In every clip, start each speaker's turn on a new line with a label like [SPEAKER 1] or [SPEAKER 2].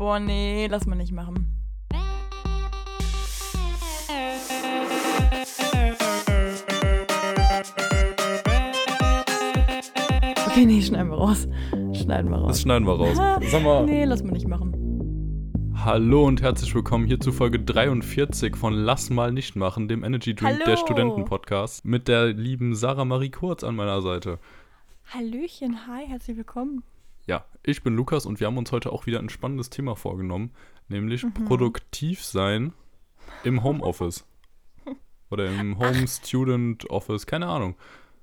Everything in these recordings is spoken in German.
[SPEAKER 1] Boah, nee, lass mal nicht machen. Okay, nee, schneiden wir raus. Schneiden wir raus.
[SPEAKER 2] Das schneiden wir raus. Sag mal.
[SPEAKER 1] Nee, lass mal nicht machen.
[SPEAKER 2] Hallo und herzlich willkommen hier zu Folge 43 von Lass mal nicht machen, dem Energy Drink
[SPEAKER 1] Hallo.
[SPEAKER 2] der Studenten-Podcast mit der lieben Sarah Marie Kurz an meiner Seite.
[SPEAKER 1] Hallöchen, hi, herzlich willkommen.
[SPEAKER 2] Ja, ich bin Lukas und wir haben uns heute auch wieder ein spannendes Thema vorgenommen, nämlich
[SPEAKER 1] Mhm.
[SPEAKER 2] produktiv sein im Homeoffice. Oder im Home Student Office, keine Ahnung.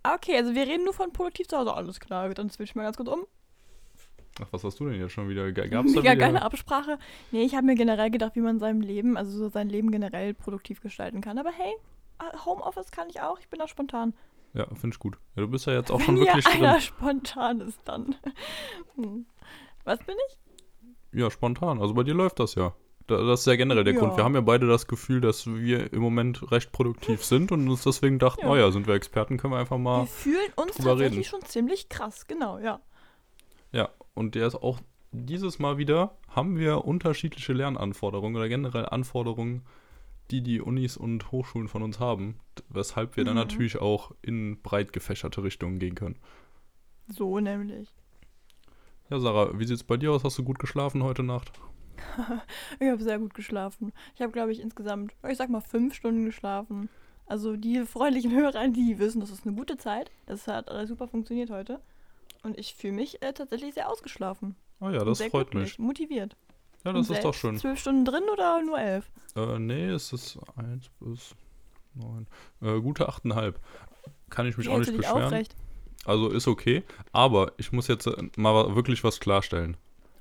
[SPEAKER 1] Okay, also wir reden nur von produktiv zu Hause, alles klar. Dann switch mal ganz kurz um.
[SPEAKER 2] Ach, was hast du denn jetzt schon wieder? Gab's da
[SPEAKER 1] Mega
[SPEAKER 2] wieder?
[SPEAKER 1] geile Absprache. Nee, ich habe mir generell gedacht, wie man sein Leben, also so sein Leben generell produktiv gestalten kann. Aber hey, äh, Homeoffice kann ich auch, ich bin da spontan.
[SPEAKER 2] Ja, finde ich gut. Ja, du bist ja jetzt auch
[SPEAKER 1] Wenn
[SPEAKER 2] schon wirklich
[SPEAKER 1] einer
[SPEAKER 2] drin.
[SPEAKER 1] spontan ist, dann. Hm. Was bin ich?
[SPEAKER 2] Ja, spontan. Also bei dir läuft das ja. Da- Das ist ja generell der
[SPEAKER 1] Ja.
[SPEAKER 2] Grund. Wir haben ja beide das Gefühl, dass wir im Moment recht produktiv sind und uns deswegen dachten,
[SPEAKER 1] Ja.
[SPEAKER 2] oh ja, sind wir Experten, können wir einfach
[SPEAKER 1] Wir
[SPEAKER 2] mal.
[SPEAKER 1] fühlen uns tatsächlich
[SPEAKER 2] reden.
[SPEAKER 1] schon ziemlich krass, genau, ja.
[SPEAKER 2] Ja, und der ist auch dieses Mal wieder, haben wir unterschiedliche Lernanforderungen oder generell Anforderungen, die die Unis und Hochschulen von uns haben, weshalb wir dann
[SPEAKER 1] Mhm.
[SPEAKER 2] natürlich auch in breit gefächerte Richtungen gehen können.
[SPEAKER 1] So nämlich.
[SPEAKER 2] Ja, Sarah, wie sieht's bei dir aus? Hast du gut geschlafen heute Nacht?
[SPEAKER 1] Ich habe sehr gut geschlafen. Ich habe, glaube ich, insgesamt, ich sag mal, fünf Stunden geschlafen. Also die freundlichen Hörer, die wissen, das ist eine gute Zeit. Das hat alles super funktioniert heute. Und ich fühle mich äh, tatsächlich sehr ausgeschlafen.
[SPEAKER 2] Oh ja, das
[SPEAKER 1] sehr
[SPEAKER 2] freut
[SPEAKER 1] glücklich,
[SPEAKER 2] mich.
[SPEAKER 1] motiviert.
[SPEAKER 2] Ja, das ist doch schön.
[SPEAKER 1] Zwölf Stunden drin oder nur elf?
[SPEAKER 2] Äh, nee, es ist 1 bis 9. Äh, gute 8,5. Kann ich mich auch
[SPEAKER 1] Hältst
[SPEAKER 2] nicht beschweren.
[SPEAKER 1] aufrecht?
[SPEAKER 2] Also ist okay. Aber ich muss jetzt äh, mal wirklich was klarstellen.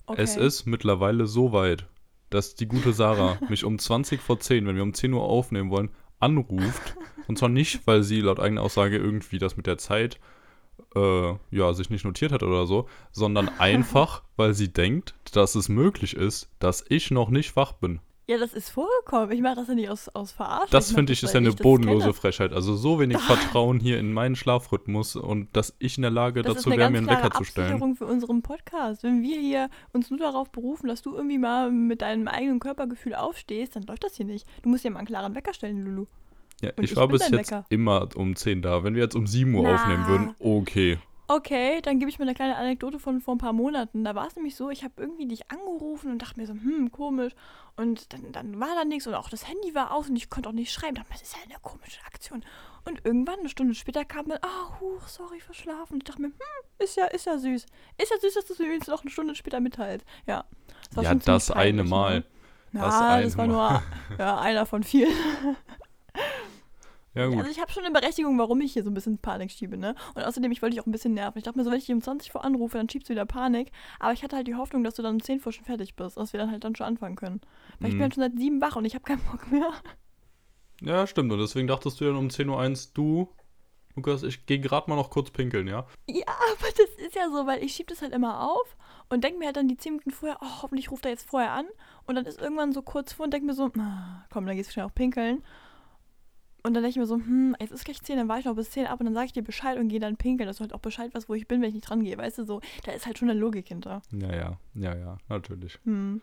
[SPEAKER 1] Okay.
[SPEAKER 2] Es ist mittlerweile so weit, dass die gute Sarah mich um 20 vor 10, wenn wir um 10 Uhr aufnehmen wollen, anruft. Und zwar nicht, weil sie laut eigener Aussage irgendwie das mit der Zeit äh, ja, sich nicht notiert hat oder so, sondern einfach, weil sie denkt, dass es möglich ist, dass ich noch nicht wach bin.
[SPEAKER 1] Ja, das ist vorgekommen. Ich mache das ja nicht aus, aus Verarschung.
[SPEAKER 2] Das finde ich ist ja eine
[SPEAKER 1] das
[SPEAKER 2] bodenlose. Frechheit. Also so wenig Vertrauen hier in meinen Schlafrhythmus und dass ich in der Lage
[SPEAKER 1] Das
[SPEAKER 2] dazu
[SPEAKER 1] ist eine
[SPEAKER 2] wäre, mir einen Wecker zu stellen.
[SPEAKER 1] Absicherung für unseren Podcast. Wenn wir hier uns nur darauf berufen, dass du irgendwie mal mit deinem eigenen Körpergefühl aufstehst, dann läuft das hier nicht. Du musst ja mal einen klaren Wecker stellen, Lulu.
[SPEAKER 2] Ja, ich
[SPEAKER 1] ich
[SPEAKER 2] war bis jetzt
[SPEAKER 1] Wecker.
[SPEAKER 2] immer um 10 da. Wenn wir jetzt um 7 Uhr
[SPEAKER 1] Na.
[SPEAKER 2] aufnehmen würden, okay.
[SPEAKER 1] Okay, dann gebe ich mir eine kleine Anekdote von vor ein paar Monaten. Da war es nämlich so, ich habe irgendwie dich angerufen und dachte mir so, hm, komisch. Und dann, dann war da nichts und auch das Handy war aus und ich konnte auch nicht schreiben. Dachte mir, das ist ja eine komische Aktion. Und irgendwann, eine Stunde später, kam dann, ah, huch, sorry, verschlafen. Und ich dachte mir, hm, ist ja, ist ja süß. Ist ja süß, dass du es mir jetzt noch eine Stunde später mitteilst. Ja. war
[SPEAKER 2] Ja,
[SPEAKER 1] schon ziemlich
[SPEAKER 2] das eine Mal.
[SPEAKER 1] Ne?
[SPEAKER 2] Das
[SPEAKER 1] Ja, das,
[SPEAKER 2] eine
[SPEAKER 1] war nur ja, einer von vielen.
[SPEAKER 2] Ja, gut.
[SPEAKER 1] Also ich habe schon eine Berechtigung, warum ich hier so ein bisschen Panik schiebe, ne? Und außerdem, ich wollte dich auch ein bisschen nerven. Ich dachte mir so, wenn ich dich um 20 vor anrufe, dann schiebst du wieder Panik. Aber ich hatte halt die Hoffnung, dass du dann um 10 vor schon fertig bist, dass wir dann halt dann schon anfangen können. Weil ich bin
[SPEAKER 2] Mhm.
[SPEAKER 1] halt schon seit 7 wach und ich habe keinen Bock mehr.
[SPEAKER 2] ja, stimmt. Und deswegen dachtest du dann um 10.01 Uhr, du, Lukas, ich gehe gerade mal noch kurz pinkeln, ja?
[SPEAKER 1] Ja, aber das ist ja so, weil ich schiebe das halt immer auf und denke mir halt dann die 10 Minuten vorher, oh, hoffentlich ruft er jetzt vorher an. Und dann ist irgendwann so kurz vor und denke mir so, ah, komm, dann gehst du schnell auch pinkeln. Und dann denke ich mir so, hm, jetzt ist gleich 10, dann war ich noch bis 10 ab und dann sage ich dir Bescheid und gehe dann pinkeln, dass du halt auch Bescheid weißt, wo ich bin, wenn ich nicht dran gehe. Weißt du, so, da ist halt schon eine Logik hinter.
[SPEAKER 2] Ja, ja, ja, ja, natürlich.
[SPEAKER 1] Hm.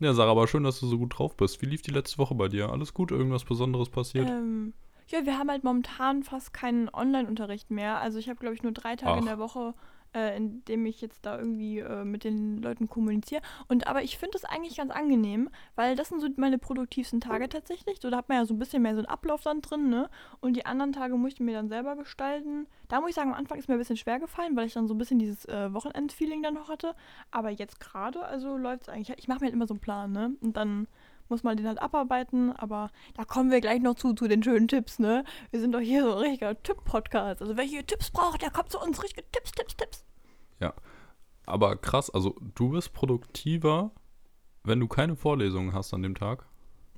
[SPEAKER 2] Ja, Sarah, aber schön, dass du so gut drauf bist. Wie lief die letzte Woche bei dir? Alles gut? Irgendwas Besonderes passiert?
[SPEAKER 1] Ähm, ja, wir haben halt momentan fast keinen Online-Unterricht mehr. Also ich habe, glaube ich, nur drei Tage in
[SPEAKER 2] Ach.
[SPEAKER 1] der Woche, äh, in dem ich jetzt da irgendwie äh, mit den Leuten kommuniziere. Und aber ich finde es eigentlich ganz angenehm, weil das sind so meine produktivsten Tage tatsächlich. So, da hat man ja so ein bisschen mehr so einen Ablauf dann drin, ne? Und die anderen Tage muss ich mir dann selber gestalten. Da muss ich sagen, am Anfang ist mir ein bisschen schwer gefallen, weil ich dann so ein bisschen dieses äh, Wochenend-Feeling dann noch hatte. Aber jetzt gerade, also läuft es eigentlich. Ich mache mir halt immer so einen Plan, ne? Und dann muss man den halt abarbeiten, aber da kommen wir gleich noch zu, zu den schönen Tipps, ne? Wir sind doch hier so ein richtiger Tipp-Podcast. Also wer hier Tipps braucht, der kommt zu uns. Richtige Tipps, Tipps, Tipps.
[SPEAKER 2] Aber krass, also du bist produktiver, wenn du keine Vorlesungen hast an dem Tag.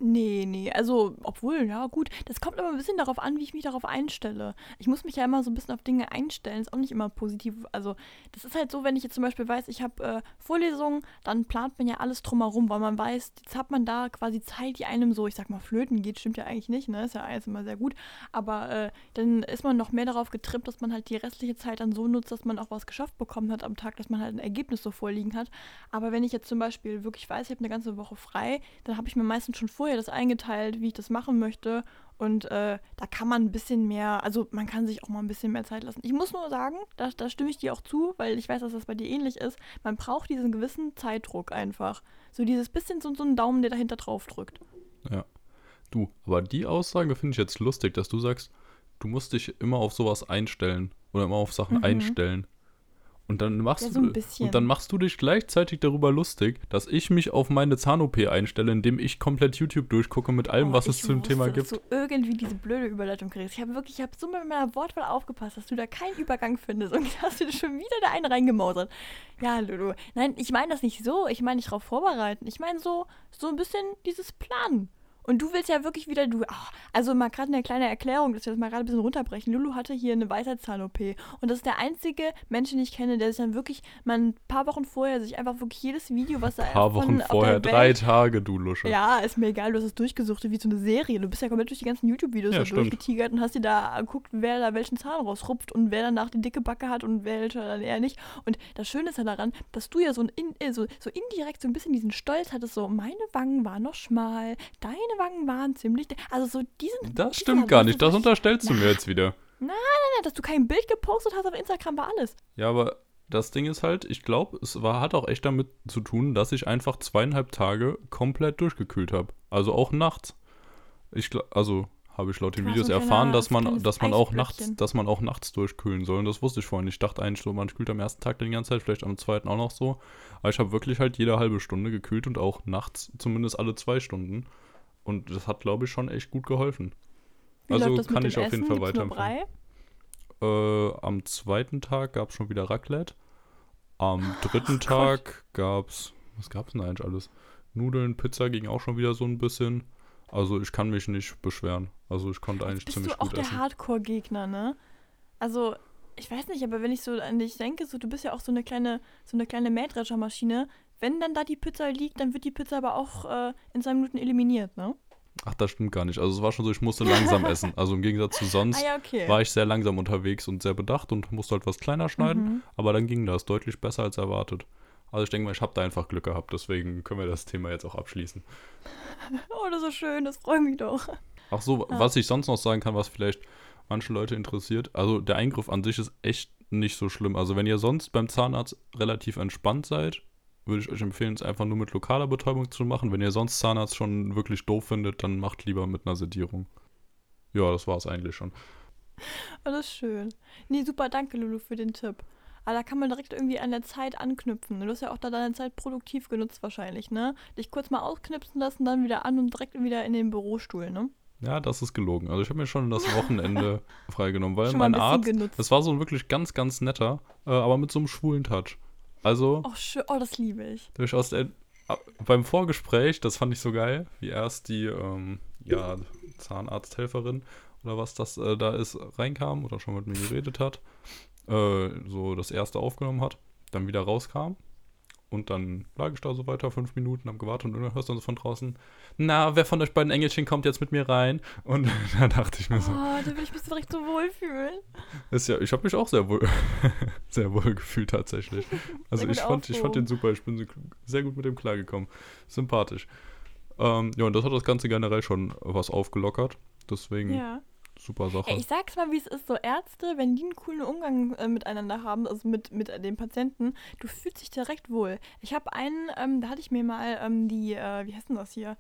[SPEAKER 1] Nee, nee, also, obwohl, ja, gut. Das kommt aber ein bisschen darauf an, wie ich mich darauf einstelle. Ich muss mich ja immer so ein bisschen auf Dinge einstellen. Ist auch nicht immer positiv. Also, das ist halt so, wenn ich jetzt zum Beispiel weiß, ich habe äh, Vorlesungen, dann plant man ja alles drumherum, weil man weiß, jetzt hat man da quasi Zeit, die einem so, ich sag mal, flöten geht. Stimmt ja eigentlich nicht, ne? Ist ja alles immer sehr gut. Aber äh, dann ist man noch mehr darauf getrimmt, dass man halt die restliche Zeit dann so nutzt, dass man auch was geschafft bekommen hat am Tag, dass man halt ein Ergebnis so vorliegen hat. Aber wenn ich jetzt zum Beispiel wirklich weiß, ich habe eine ganze Woche frei, dann habe ich mir meistens schon vorher das eingeteilt, wie ich das machen möchte. Und äh, da kann man ein bisschen mehr, also man kann sich auch mal ein bisschen mehr Zeit lassen. Ich muss nur sagen, da, da stimme ich dir auch zu, weil ich weiß, dass das bei dir ähnlich ist. Man braucht diesen gewissen Zeitdruck einfach. So dieses bisschen so, so einen Daumen, der dahinter drauf drückt.
[SPEAKER 2] Ja. Du, aber die Aussage finde ich jetzt lustig, dass du sagst, du musst dich immer auf sowas einstellen oder immer auf Sachen
[SPEAKER 1] Mhm.
[SPEAKER 2] einstellen. Und dann machst
[SPEAKER 1] Ja, so
[SPEAKER 2] du und dann machst du dich gleichzeitig darüber lustig, dass ich mich auf meine Zahn-OP einstelle, indem ich komplett YouTube durchgucke mit allem,
[SPEAKER 1] Oh,
[SPEAKER 2] was es
[SPEAKER 1] ich
[SPEAKER 2] zu dem Thema gibt.
[SPEAKER 1] Dass du irgendwie diese blöde Überleitung kriegst. Ich habe wirklich, ich habe so mit meiner Wortwahl aufgepasst, dass du da keinen Übergang findest und hast du schon wieder da einen reingemausert. Ja, Lulu. Nein, ich meine das nicht so. Ich meine nicht darauf vorbereiten. Ich meine so, so ein bisschen dieses Planen. Und du willst ja wirklich wieder, du, ach, also mal gerade eine kleine Erklärung, dass wir das mal gerade ein bisschen runterbrechen. Lulu hatte hier eine Weisheitszahn-OP und das ist der einzige Mensch, den ich kenne, der sich dann wirklich mal ein paar Wochen vorher sich einfach wirklich jedes Video, was er
[SPEAKER 2] Ein paar Wochen vorher, drei
[SPEAKER 1] Welt
[SPEAKER 2] Tage, du Lusche.
[SPEAKER 1] ja, ist mir egal, du hast es durchgesucht, wie so eine Serie. Du bist ja komplett durch die ganzen YouTube-Videos
[SPEAKER 2] Ja,
[SPEAKER 1] durchgetigert und hast dir da geguckt, wer da welchen Zahn rausrupft und wer danach die dicke Backe hat und welcher dann eher nicht. Und das Schöne ist ja daran, dass du ja so, ein in, äh, so, so indirekt so ein bisschen diesen Stolz hattest, so meine Wangen waren noch schmal, deine Wangen waren ziemlich. Also so diesen...
[SPEAKER 2] Das stimmt gar
[SPEAKER 1] das
[SPEAKER 2] nicht, das unterstellst du mir jetzt wieder.
[SPEAKER 1] Nein, dass du kein Bild gepostet hast auf Instagram, war alles.
[SPEAKER 2] Ja, aber das Ding ist halt, ich glaube, es war, hat auch echt damit zu tun, dass ich einfach zweieinhalb Tage komplett durchgekühlt habe. Also auch nachts. Ich also habe ich laut den Videos erfahren, dass man, dass man auch nachts, dass man auch nachts durchkühlen soll. Und das wusste ich vorhin. nicht. Ich dachte eigentlich so, man kühlt am ersten Tag die ganze Zeit, vielleicht am zweiten auch noch so. Aber ich habe wirklich halt jede halbe Stunde gekühlt und auch nachts zumindest alle zwei Stunden. Und das hat, glaube ich, schon echt gut geholfen.
[SPEAKER 1] Wie
[SPEAKER 2] Also kann ich auf jeden
[SPEAKER 1] Essen?
[SPEAKER 2] Fall
[SPEAKER 1] nur
[SPEAKER 2] weiterempfehlen.
[SPEAKER 1] Brei?
[SPEAKER 2] Äh, am zweiten Tag gab es schon wieder Raclette. Am dritten Tag gab's, was gab's denn eigentlich alles? Nudeln, Pizza ging auch schon wieder so ein bisschen. Also ich kann mich nicht beschweren. Also ich konnte eigentlich
[SPEAKER 1] Bist
[SPEAKER 2] ziemlich
[SPEAKER 1] du auch
[SPEAKER 2] gut
[SPEAKER 1] der. Hardcore-Gegner, ne? Also, ich weiß nicht, aber wenn ich so an dich denke, so, du bist ja auch so eine kleine, so eine kleine Mähdreschermaschine. Wenn dann da die Pizza liegt, dann wird die Pizza aber auch äh, in zwei Minuten eliminiert, ne?
[SPEAKER 2] Ach, das stimmt gar nicht. Also es war schon so, ich musste langsam essen. Also im Gegensatz zu sonst
[SPEAKER 1] Ah ja, okay.
[SPEAKER 2] war ich sehr langsam unterwegs und sehr bedacht und musste halt was kleiner schneiden.
[SPEAKER 1] Mhm.
[SPEAKER 2] Aber dann ging das deutlich besser als erwartet. Also ich denke mal, ich habe da einfach Glück gehabt. Deswegen können wir das Thema jetzt auch abschließen.
[SPEAKER 1] Oh, das ist so schön, das freut mich doch.
[SPEAKER 2] Ach so,
[SPEAKER 1] Ja.
[SPEAKER 2] was ich sonst noch sagen kann, was vielleicht manche Leute interessiert. Also der Eingriff an sich ist echt nicht so schlimm. Also wenn ihr sonst beim Zahnarzt relativ entspannt seid, würde ich euch empfehlen, es einfach nur mit lokaler Betäubung zu machen. Wenn ihr sonst Zahnarzt schon wirklich doof findet, dann macht lieber mit einer Sedierung. Ja, das war es eigentlich schon.
[SPEAKER 1] Oh, das ist schön. Nee, super, danke, Lulu, für den Tipp. Aber da kann man direkt irgendwie an der Zeit anknüpfen. Du hast ja auch da deine Zeit produktiv genutzt wahrscheinlich, ne? Dich kurz mal ausknipsen lassen, dann wieder an und direkt wieder in den Bürostuhl, ne?
[SPEAKER 2] Ja, das ist gelogen. Also ich habe mir schon das Wochenende freigenommen, weil mein Arzt,
[SPEAKER 1] genutzt.
[SPEAKER 2] das war so wirklich ganz, ganz netter, äh, aber mit so einem schwulen Touch. Also
[SPEAKER 1] Oh, schön. Oh, das liebe ich.
[SPEAKER 2] durchaus ah, beim Vorgespräch, das fand ich so geil, wie erst die ähm, ja, Zahnarzthelferin oder was das äh, da ist, reinkam oder schon mit mir geredet hat, äh, so das erste aufgenommen hat, dann wieder rauskam. Und dann lag ich da so weiter, fünf Minuten, hab gewartet und dann hörst du dann so von draußen, na, wer von euch beiden Engelchen kommt jetzt mit mir rein? Und da dachte ich mir so,
[SPEAKER 1] Oh, da will ich mich so direkt so wohlfühlen.
[SPEAKER 2] ist ja, ich habe mich auch sehr wohl, sehr wohl gefühlt tatsächlich. Also ich fand, ich fand den super, ich bin sehr gut mit dem klargekommen. Sympathisch. Ähm, ja, und das hat das Ganze generell schon was aufgelockert. Deswegen
[SPEAKER 1] Ja.
[SPEAKER 2] Super Sache.
[SPEAKER 1] Ich sag's mal, wie es ist, so Ärzte, wenn die einen coolen Umgang äh, miteinander haben, also mit, mit äh, den Patienten, du fühlst dich direkt wohl. Ich habe einen, ähm, da hatte ich mir mal ähm, die, äh, wie heißt denn das hier?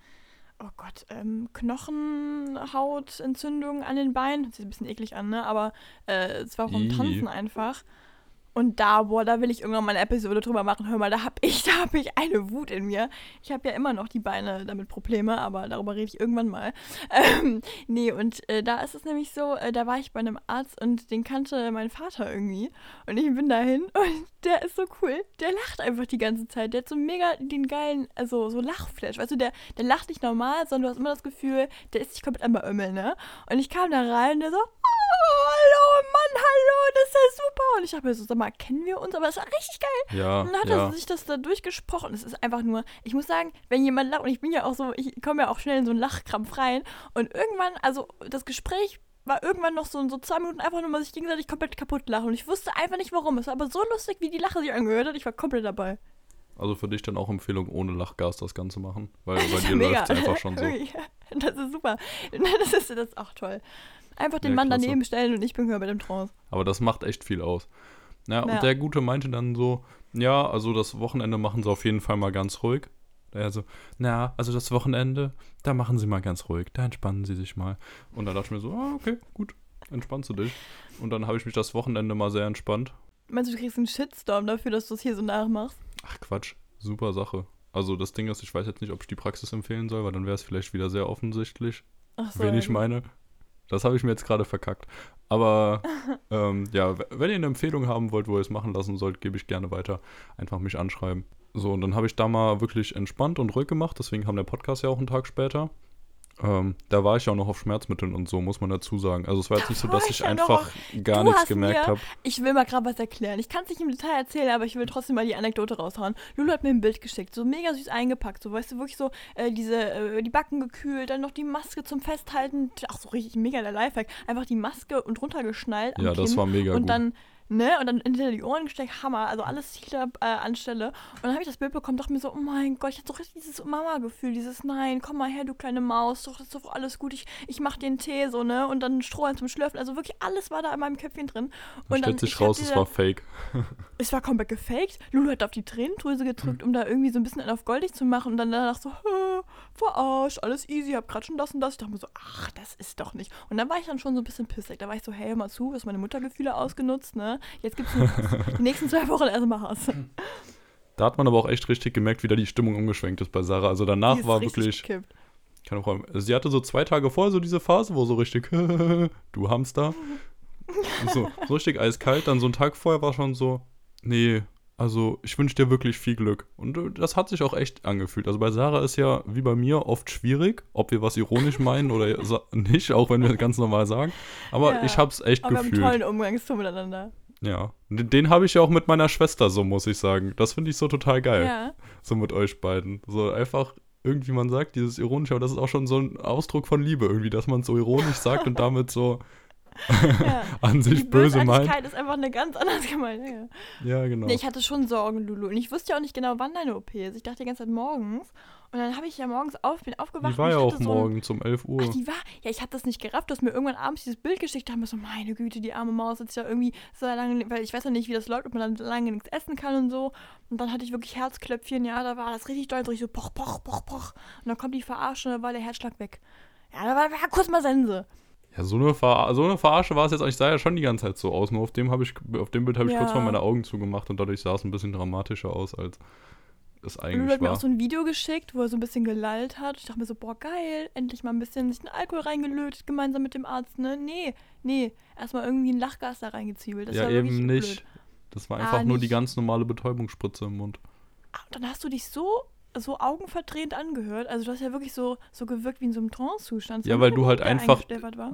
[SPEAKER 1] Oh Gott, ähm, Knochenhautentzündung an den Beinen. Hört sich ein bisschen eklig an, ne? Aber äh, es war vom. Tanzen einfach. Und da, boah, da will ich irgendwann mal eine Episode drüber machen. Hör mal, da hab ich, da hab ich eine Wut in mir. Ich habe ja immer noch die Beine damit Probleme, aber darüber rede ich irgendwann mal. Ähm, nee, und äh, da ist es nämlich so, äh, da war ich bei einem Arzt und den kannte mein Vater irgendwie. Und ich bin dahin und der ist so cool. Der lacht einfach die ganze Zeit. Der hat so mega den geilen, also so Lachflash. Weißt du, der, der lacht nicht normal, sondern du hast immer das Gefühl, der ist sich komplett am Beömmeln, ne? Und ich kam da rein und der so, oh, hallo, Mann, hallo, das ist ja super. Und ich habe mir so, sag mal, kennen wir uns? Aber das war richtig geil.
[SPEAKER 2] Ja,
[SPEAKER 1] Und dann hat
[SPEAKER 2] ja.
[SPEAKER 1] er sich das da durchgesprochen. Es ist einfach nur, ich muss sagen, wenn jemand lacht, und ich bin ja auch so, ich komme ja auch schnell in so einen Lachkrampf rein. Und irgendwann, also das Gespräch war irgendwann noch so, so zwei Minuten einfach nur mal sich gegenseitig komplett kaputt lachen. Und ich wusste einfach nicht warum. Es war aber so lustig, wie die Lache sich angehört hat. Ich war komplett dabei.
[SPEAKER 2] Also für dich dann auch Empfehlung, ohne Lachgas das Ganze machen. Weil bei dir läuft es einfach schon so.
[SPEAKER 1] Das ist super. Das ist, das ist auch toll. Einfach den
[SPEAKER 2] Ja,
[SPEAKER 1] Mann
[SPEAKER 2] klasse.
[SPEAKER 1] daneben stellen und ich bin bei dem Trance.
[SPEAKER 2] Aber das macht echt viel aus. Ja, und
[SPEAKER 1] Ja.
[SPEAKER 2] der Gute meinte dann so, ja, also das Wochenende machen sie auf jeden Fall mal ganz ruhig. Er so, na, also das Wochenende, da machen sie mal ganz ruhig, da entspannen sie sich mal. Und dann dachte ich mir so, ah, okay, gut, entspannst du dich. Und dann habe ich mich das Wochenende mal sehr entspannt.
[SPEAKER 1] Meinst du, du kriegst einen Shitstorm dafür, dass du es hier so nachmachst?
[SPEAKER 2] Ach Quatsch, super Sache. Also das Ding ist, ich weiß jetzt nicht, ob ich die Praxis empfehlen soll, weil dann wäre es vielleicht wieder sehr offensichtlich,
[SPEAKER 1] Ach so,
[SPEAKER 2] wen ich meine. Das habe ich mir jetzt gerade verkackt. Aber ähm, ja, wenn ihr eine Empfehlung haben wollt, wo ihr es machen lassen sollt, gebe ich gerne weiter. Einfach mich anschreiben. So, und dann habe ich da mal wirklich entspannt und ruhig gemacht. Deswegen kam der Podcast ja auch einen Tag später. Ähm, da war ich ja auch noch auf Schmerzmitteln und so, muss man dazu sagen. Also es war jetzt nicht so,
[SPEAKER 1] Da
[SPEAKER 2] dass
[SPEAKER 1] ich
[SPEAKER 2] ich
[SPEAKER 1] ja noch
[SPEAKER 2] einfach gar nichts gemerkt habe.
[SPEAKER 1] Ich will mal gerade was erklären. Ich kann es nicht im Detail erzählen, aber ich will trotzdem mal die Anekdote raushauen. Lulu hat mir ein Bild geschickt, so mega süß eingepackt, so weißt du, wirklich so äh, diese, äh, die Backen gekühlt, dann noch die Maske zum Festhalten. Ach so, richtig mega der Lifehack. Einfach die Maske und runtergeschnallt am
[SPEAKER 2] Ja, das
[SPEAKER 1] Kinn
[SPEAKER 2] war mega
[SPEAKER 1] und
[SPEAKER 2] gut.
[SPEAKER 1] dann Ne, und dann hinter die Ohren gesteckt, Hammer, also alles hier äh, anstelle. Und dann habe ich das Bild bekommen, dachte mir so, oh mein Gott, ich hatte so richtig dieses Mama-Gefühl, dieses Nein, komm mal her, du kleine Maus, doch, das ist doch alles gut, ich, ich mach dir einen Tee, so, ne, und dann Strohhalm zum Schlürfen, also wirklich alles war da in meinem Köpfchen drin. Und
[SPEAKER 2] stellt sich raus, es war fake.
[SPEAKER 1] es war komplett gefaked. Lulu hat auf die Tränendrüse gedrückt, um da irgendwie so ein bisschen auf goldig zu machen und dann danach so, "Hä, verarscht, alles easy, hab grad schon das und das. Ich dachte mir so, ach, das ist doch nicht. Und dann war ich dann schon so ein bisschen pissig. Da war ich so, hey, hör mal zu, du hast meine Muttergefühle ausgenutzt, ne? Jetzt gibt's die nächsten zwei Wochen erstmal Hass.
[SPEAKER 2] Da hat man aber auch echt richtig gemerkt, wie da die Stimmung umgeschwenkt ist bei Sarah. Also danach war wirklich,
[SPEAKER 1] gekippt.
[SPEAKER 2] kann auch, sie hatte so zwei Tage vorher so diese Phase, wo so richtig, du Hamster. So, so richtig eiskalt. Dann so einen Tag vorher war schon so, nee, also ich wünsche dir wirklich viel Glück. Und äh, das hat sich auch echt angefühlt. Also bei Sarah ist ja wie bei mir oft schwierig, ob wir was ironisch meinen oder nicht, auch wenn wir ganz normal sagen. Aber
[SPEAKER 1] Ja,
[SPEAKER 2] ich hab's echt
[SPEAKER 1] Aber wir haben einen
[SPEAKER 2] gefühlt.
[SPEAKER 1] tollen Umgangston miteinander.
[SPEAKER 2] Ja. Den, den habe ich ja auch mit meiner Schwester, so muss ich sagen. Das finde ich so total geil.
[SPEAKER 1] Ja.
[SPEAKER 2] So mit euch beiden. So einfach irgendwie man sagt, dieses ironische, aber das ist auch schon so ein Ausdruck von Liebe irgendwie, dass man es so ironisch sagt und damit so
[SPEAKER 1] ja.
[SPEAKER 2] an
[SPEAKER 1] Die
[SPEAKER 2] sich böse meint.
[SPEAKER 1] Bösartigkeit ist einfach eine ganz andere gemeint. Ja.
[SPEAKER 2] Ja, genau.
[SPEAKER 1] Nee, ich hatte schon Sorgen, Lulu. Und ich wusste ja auch nicht genau, wann deine OP ist. Ich dachte die ganze Zeit morgens. Und dann habe ich ja morgens auf, bin aufgewacht.
[SPEAKER 2] die war
[SPEAKER 1] und
[SPEAKER 2] ja
[SPEAKER 1] ich
[SPEAKER 2] auch
[SPEAKER 1] so ein-
[SPEAKER 2] morgen um 11 Uhr.
[SPEAKER 1] Ach, die war. Ja, ich hatte das nicht gerafft. Du hast mir irgendwann abends dieses Bild geschickt. Da haben wir so, meine Güte, die arme Maus sich ja irgendwie so lange. Weil ich weiß ja nicht, wie das läuft, ob man dann lange nichts essen kann und so. Und dann hatte ich wirklich Herzklöpfchen. Ja, da war das richtig doll. So richtig so poch, poch, poch, poch. Und dann kommt die Verarsche, da war der Herzschlag weg. Ja, da war, war kurz mal Sense.
[SPEAKER 2] Ja, so eine, Ver so eine Verarsche war es jetzt. Ich sah ja schon die ganze Zeit so aus. Nur auf dem, ich, auf dem Bild habe ich kurz
[SPEAKER 1] Ja.
[SPEAKER 2] mal meine Augen zugemacht und dadurch sah es ein bisschen dramatischer aus, als es eigentlich
[SPEAKER 1] hat mir
[SPEAKER 2] war.
[SPEAKER 1] auch so ein Video geschickt, wo er so ein bisschen gelallt hat. Ich dachte mir so, boah, geil, endlich mal ein bisschen sich einen Alkohol reingelötet, gemeinsam mit dem Arzt, ne? Nee, nee, erstmal irgendwie ein Lachgas da reingezwiebelt. Das
[SPEAKER 2] ja,
[SPEAKER 1] war
[SPEAKER 2] eben
[SPEAKER 1] blöd.
[SPEAKER 2] nicht. Das war
[SPEAKER 1] Ah,
[SPEAKER 2] einfach nur die ganz normale Betäubungsspritze im Mund.
[SPEAKER 1] Ah, und dann hast du dich so, so augenverdrehend angehört. Also du hast ja wirklich so, so gewirkt wie in so einem Trance-Zustand. So
[SPEAKER 2] Ja, weil du halt einfach-.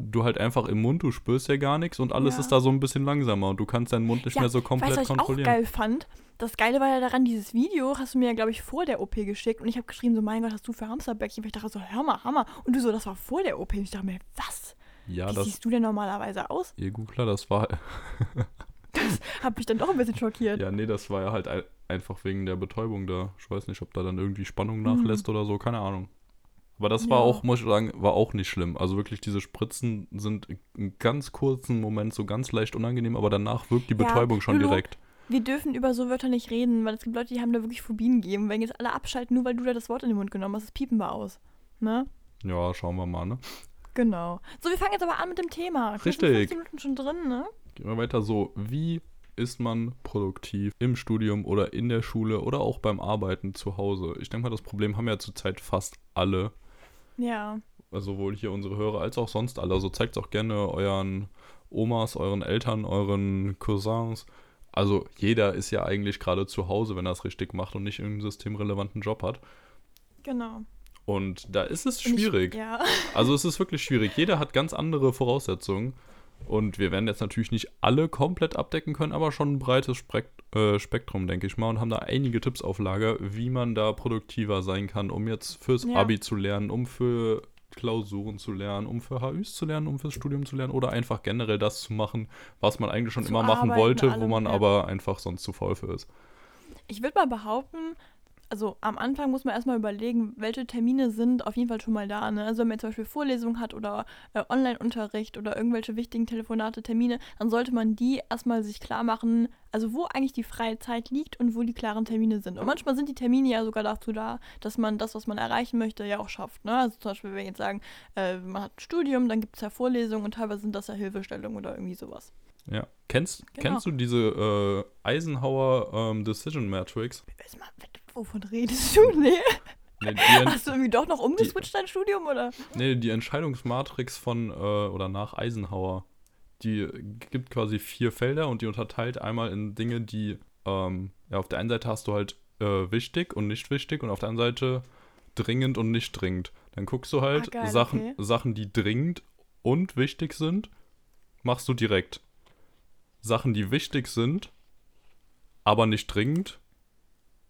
[SPEAKER 2] Du halt einfach im Mund, du spürst ja gar nichts und alles
[SPEAKER 1] Ja.
[SPEAKER 2] ist da so ein bisschen langsamer und du kannst deinen Mund nicht
[SPEAKER 1] Ja,
[SPEAKER 2] mehr so
[SPEAKER 1] Weißt
[SPEAKER 2] komplett
[SPEAKER 1] du, was ich auch
[SPEAKER 2] kontrollieren.
[SPEAKER 1] geil fand? Das Geile war ja daran, dieses Video hast du mir ja, glaube ich, vor der OP geschickt und ich habe geschrieben, so, mein Gott, hast du für Hamsterbäckchen? Weil ich dachte so, hör mal, Hammer. Und du so, das war vor der OP. Und ich dachte mir, was?
[SPEAKER 2] Ja,
[SPEAKER 1] Wie
[SPEAKER 2] das,
[SPEAKER 1] siehst du denn normalerweise aus?
[SPEAKER 2] ihr Googler, das war,
[SPEAKER 1] Hab mich dann doch ein bisschen schockiert.
[SPEAKER 2] ja, nee, das war ja halt einfach wegen der Betäubung da. Ich weiß nicht, ob da dann irgendwie Spannung
[SPEAKER 1] Mhm.
[SPEAKER 2] nachlässt oder so, keine Ahnung. Aber das war
[SPEAKER 1] Ja.
[SPEAKER 2] auch, muss ich sagen, war auch nicht schlimm. Also wirklich, diese Spritzen sind einen ganz kurzen Moment so ganz leicht unangenehm, aber danach wirkt die
[SPEAKER 1] Ja,
[SPEAKER 2] Betäubung schon
[SPEAKER 1] Lulu,
[SPEAKER 2] direkt.
[SPEAKER 1] Wir dürfen über so Wörter nicht reden, weil es gibt Leute, die haben da wirklich Phobien gegeben. Wenn jetzt alle abschalten, nur weil du da das Wort in den Mund genommen hast, das piepen wir aus. Ne?
[SPEAKER 2] Ja, schauen wir mal, ne?
[SPEAKER 1] Genau. So, wir fangen jetzt aber an mit dem Thema. Wir sind
[SPEAKER 2] Richtig.
[SPEAKER 1] 15 Minuten schon drin, ne?
[SPEAKER 2] Gehen wir weiter so. Wie ist man produktiv im Studium oder in der Schule oder auch beim Arbeiten zu Hause? Ich denke mal, das Problem haben ja zurzeit fast alle.
[SPEAKER 1] Ja.
[SPEAKER 2] Also sowohl hier unsere Hörer als auch sonst alle. Also zeigt auch gerne euren Omas, euren Eltern, euren Cousins. Also jeder ist ja eigentlich gerade zu Hause, wenn er es richtig macht und nicht irgendeinen systemrelevanten Job hat.
[SPEAKER 1] Genau.
[SPEAKER 2] Und da ist es
[SPEAKER 1] Und ich-
[SPEAKER 2] schwierig.
[SPEAKER 1] Ja.
[SPEAKER 2] Also es ist wirklich schwierig. Jeder hat ganz andere Voraussetzungen. Und wir werden jetzt natürlich nicht alle komplett abdecken können, aber schon ein breites äh, Spektrum, denke ich mal. Und haben da einige Tipps auf Lager, wie man da produktiver sein kann, um jetzt fürs
[SPEAKER 1] Ja.
[SPEAKER 2] Abi zu lernen, um für Klausuren zu lernen, um für HÜs zu lernen, um fürs Studium zu lernen oder einfach generell das zu machen, was man eigentlich schon
[SPEAKER 1] Zu
[SPEAKER 2] immer machen
[SPEAKER 1] arbeiten,
[SPEAKER 2] wollte, wo man aber einfach sonst zu faul für ist.
[SPEAKER 1] Ich würde mal behaupten, also am Anfang muss man erstmal überlegen, welche Termine sind auf jeden Fall schon mal da. Ne? Also wenn man zum Beispiel Vorlesungen hat oder äh, Online-Unterricht oder irgendwelche wichtigen Telefonate, Termine, dann sollte man die erstmal sich klar machen, also wo eigentlich die freie Zeit liegt und wo die klaren Termine sind. Und manchmal sind die Termine ja sogar dazu da, dass man das, was man erreichen möchte, ja auch schafft. Ne? Also zum Beispiel, wenn wir jetzt sagen, äh, man hat ein Studium, dann gibt es ja Vorlesungen und teilweise sind das ja Hilfestellungen oder irgendwie sowas.
[SPEAKER 2] Ja. Kennst,
[SPEAKER 1] Genau.
[SPEAKER 2] kennst du diese äh, Eisenhower ähm, Decision Matrix?
[SPEAKER 1] Weiß mal, Wovon redest du? Nee.
[SPEAKER 2] Nee,
[SPEAKER 1] Hast du irgendwie doch noch umgeswitcht dein Studium oder?
[SPEAKER 2] nee, die Entscheidungsmatrix von äh, oder nach Eisenhower. Die gibt quasi vier Felder und die unterteilt einmal in Dinge, die ähm, ja, auf der einen Seite hast du halt äh, wichtig und nicht wichtig und auf der anderen Seite dringend und nicht dringend. Dann guckst du halt
[SPEAKER 1] Ah, geil,
[SPEAKER 2] Sachen,
[SPEAKER 1] okay.
[SPEAKER 2] Sachen, die dringend und wichtig sind, machst du direkt. Sachen, die wichtig sind, aber nicht dringend,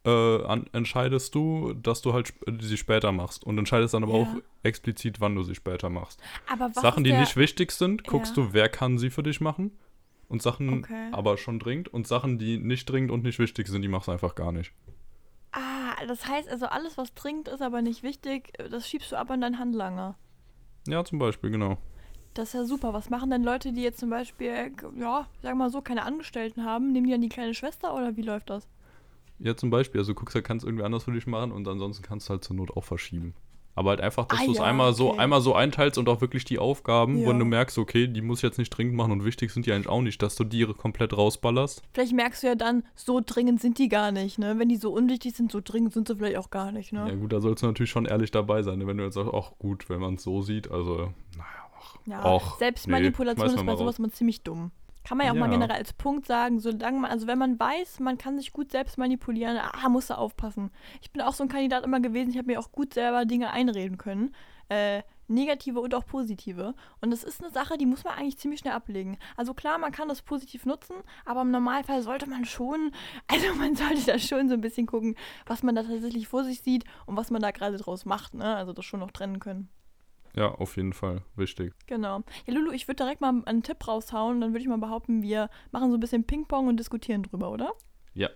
[SPEAKER 2] äh, an, entscheidest du, dass du halt sp- sie später machst und entscheidest dann aber
[SPEAKER 1] Ja.
[SPEAKER 2] auch explizit, wann du sie später machst.
[SPEAKER 1] Aber
[SPEAKER 2] Sachen, die nicht wichtig sind, guckst
[SPEAKER 1] Ja.
[SPEAKER 2] du, wer kann sie für dich machen und Sachen
[SPEAKER 1] Okay.
[SPEAKER 2] aber schon dringend und Sachen, die nicht dringend und nicht wichtig sind, die machst du einfach gar nicht.
[SPEAKER 1] Ah, das heißt also alles, was dringend ist, aber nicht wichtig, das schiebst du ab an deinen Handlanger.
[SPEAKER 2] Ja, zum Beispiel, genau.
[SPEAKER 1] Das ist ja super. Was machen denn Leute, die jetzt zum Beispiel, ja, sagen wir mal so, keine Angestellten haben? Nehmen die dann die kleine Schwester oder wie läuft das?
[SPEAKER 2] Ja, zum Beispiel, also du guckst, ja, kannst irgendwie anders für dich machen und ansonsten kannst du halt zur Not auch verschieben. Aber halt einfach, dass
[SPEAKER 1] Ah
[SPEAKER 2] du es
[SPEAKER 1] ja,
[SPEAKER 2] einmal so
[SPEAKER 1] okay.
[SPEAKER 2] einmal so einteilst und auch wirklich die Aufgaben,
[SPEAKER 1] Ja.
[SPEAKER 2] wenn du merkst, okay, die muss ich jetzt nicht dringend machen und wichtig sind die eigentlich auch nicht, dass du die komplett rausballerst.
[SPEAKER 1] Vielleicht merkst du ja dann, so dringend sind die gar nicht, ne? Wenn die so unwichtig sind, so dringend sind sie vielleicht auch gar nicht, ne?
[SPEAKER 2] Ja gut, da sollst du natürlich schon ehrlich dabei sein, ne? wenn du jetzt sagst, ach gut, wenn man es so sieht, also, naja, ach,
[SPEAKER 1] Ja,
[SPEAKER 2] ach,
[SPEAKER 1] Selbstmanipulation
[SPEAKER 2] nee,
[SPEAKER 1] ist bei sowas immer ziemlich dumm. Kann man ja auch mal
[SPEAKER 2] Ja.
[SPEAKER 1] generell als Punkt sagen, solange man, also wenn man weiß, man kann sich gut selbst manipulieren, ah, musst du aufpassen. Ich bin auch so ein Kandidat immer gewesen, ich habe mir auch gut selber Dinge einreden können. Äh, negative und auch positive. Und das ist eine Sache, die muss man eigentlich ziemlich schnell ablegen. Also klar, man kann das positiv nutzen, aber im Normalfall sollte man schon, also man sollte da schon so ein bisschen gucken, was man da tatsächlich vor sich sieht und was man da gerade draus macht, ne? Also das schon noch trennen können.
[SPEAKER 2] Ja, auf jeden Fall, wichtig.
[SPEAKER 1] Genau. Ja, Lulu, ich würde direkt mal einen Tipp raushauen. Dann würde ich mal behaupten, wir machen so ein bisschen Ping-Pong und diskutieren drüber, oder?
[SPEAKER 2] Ja,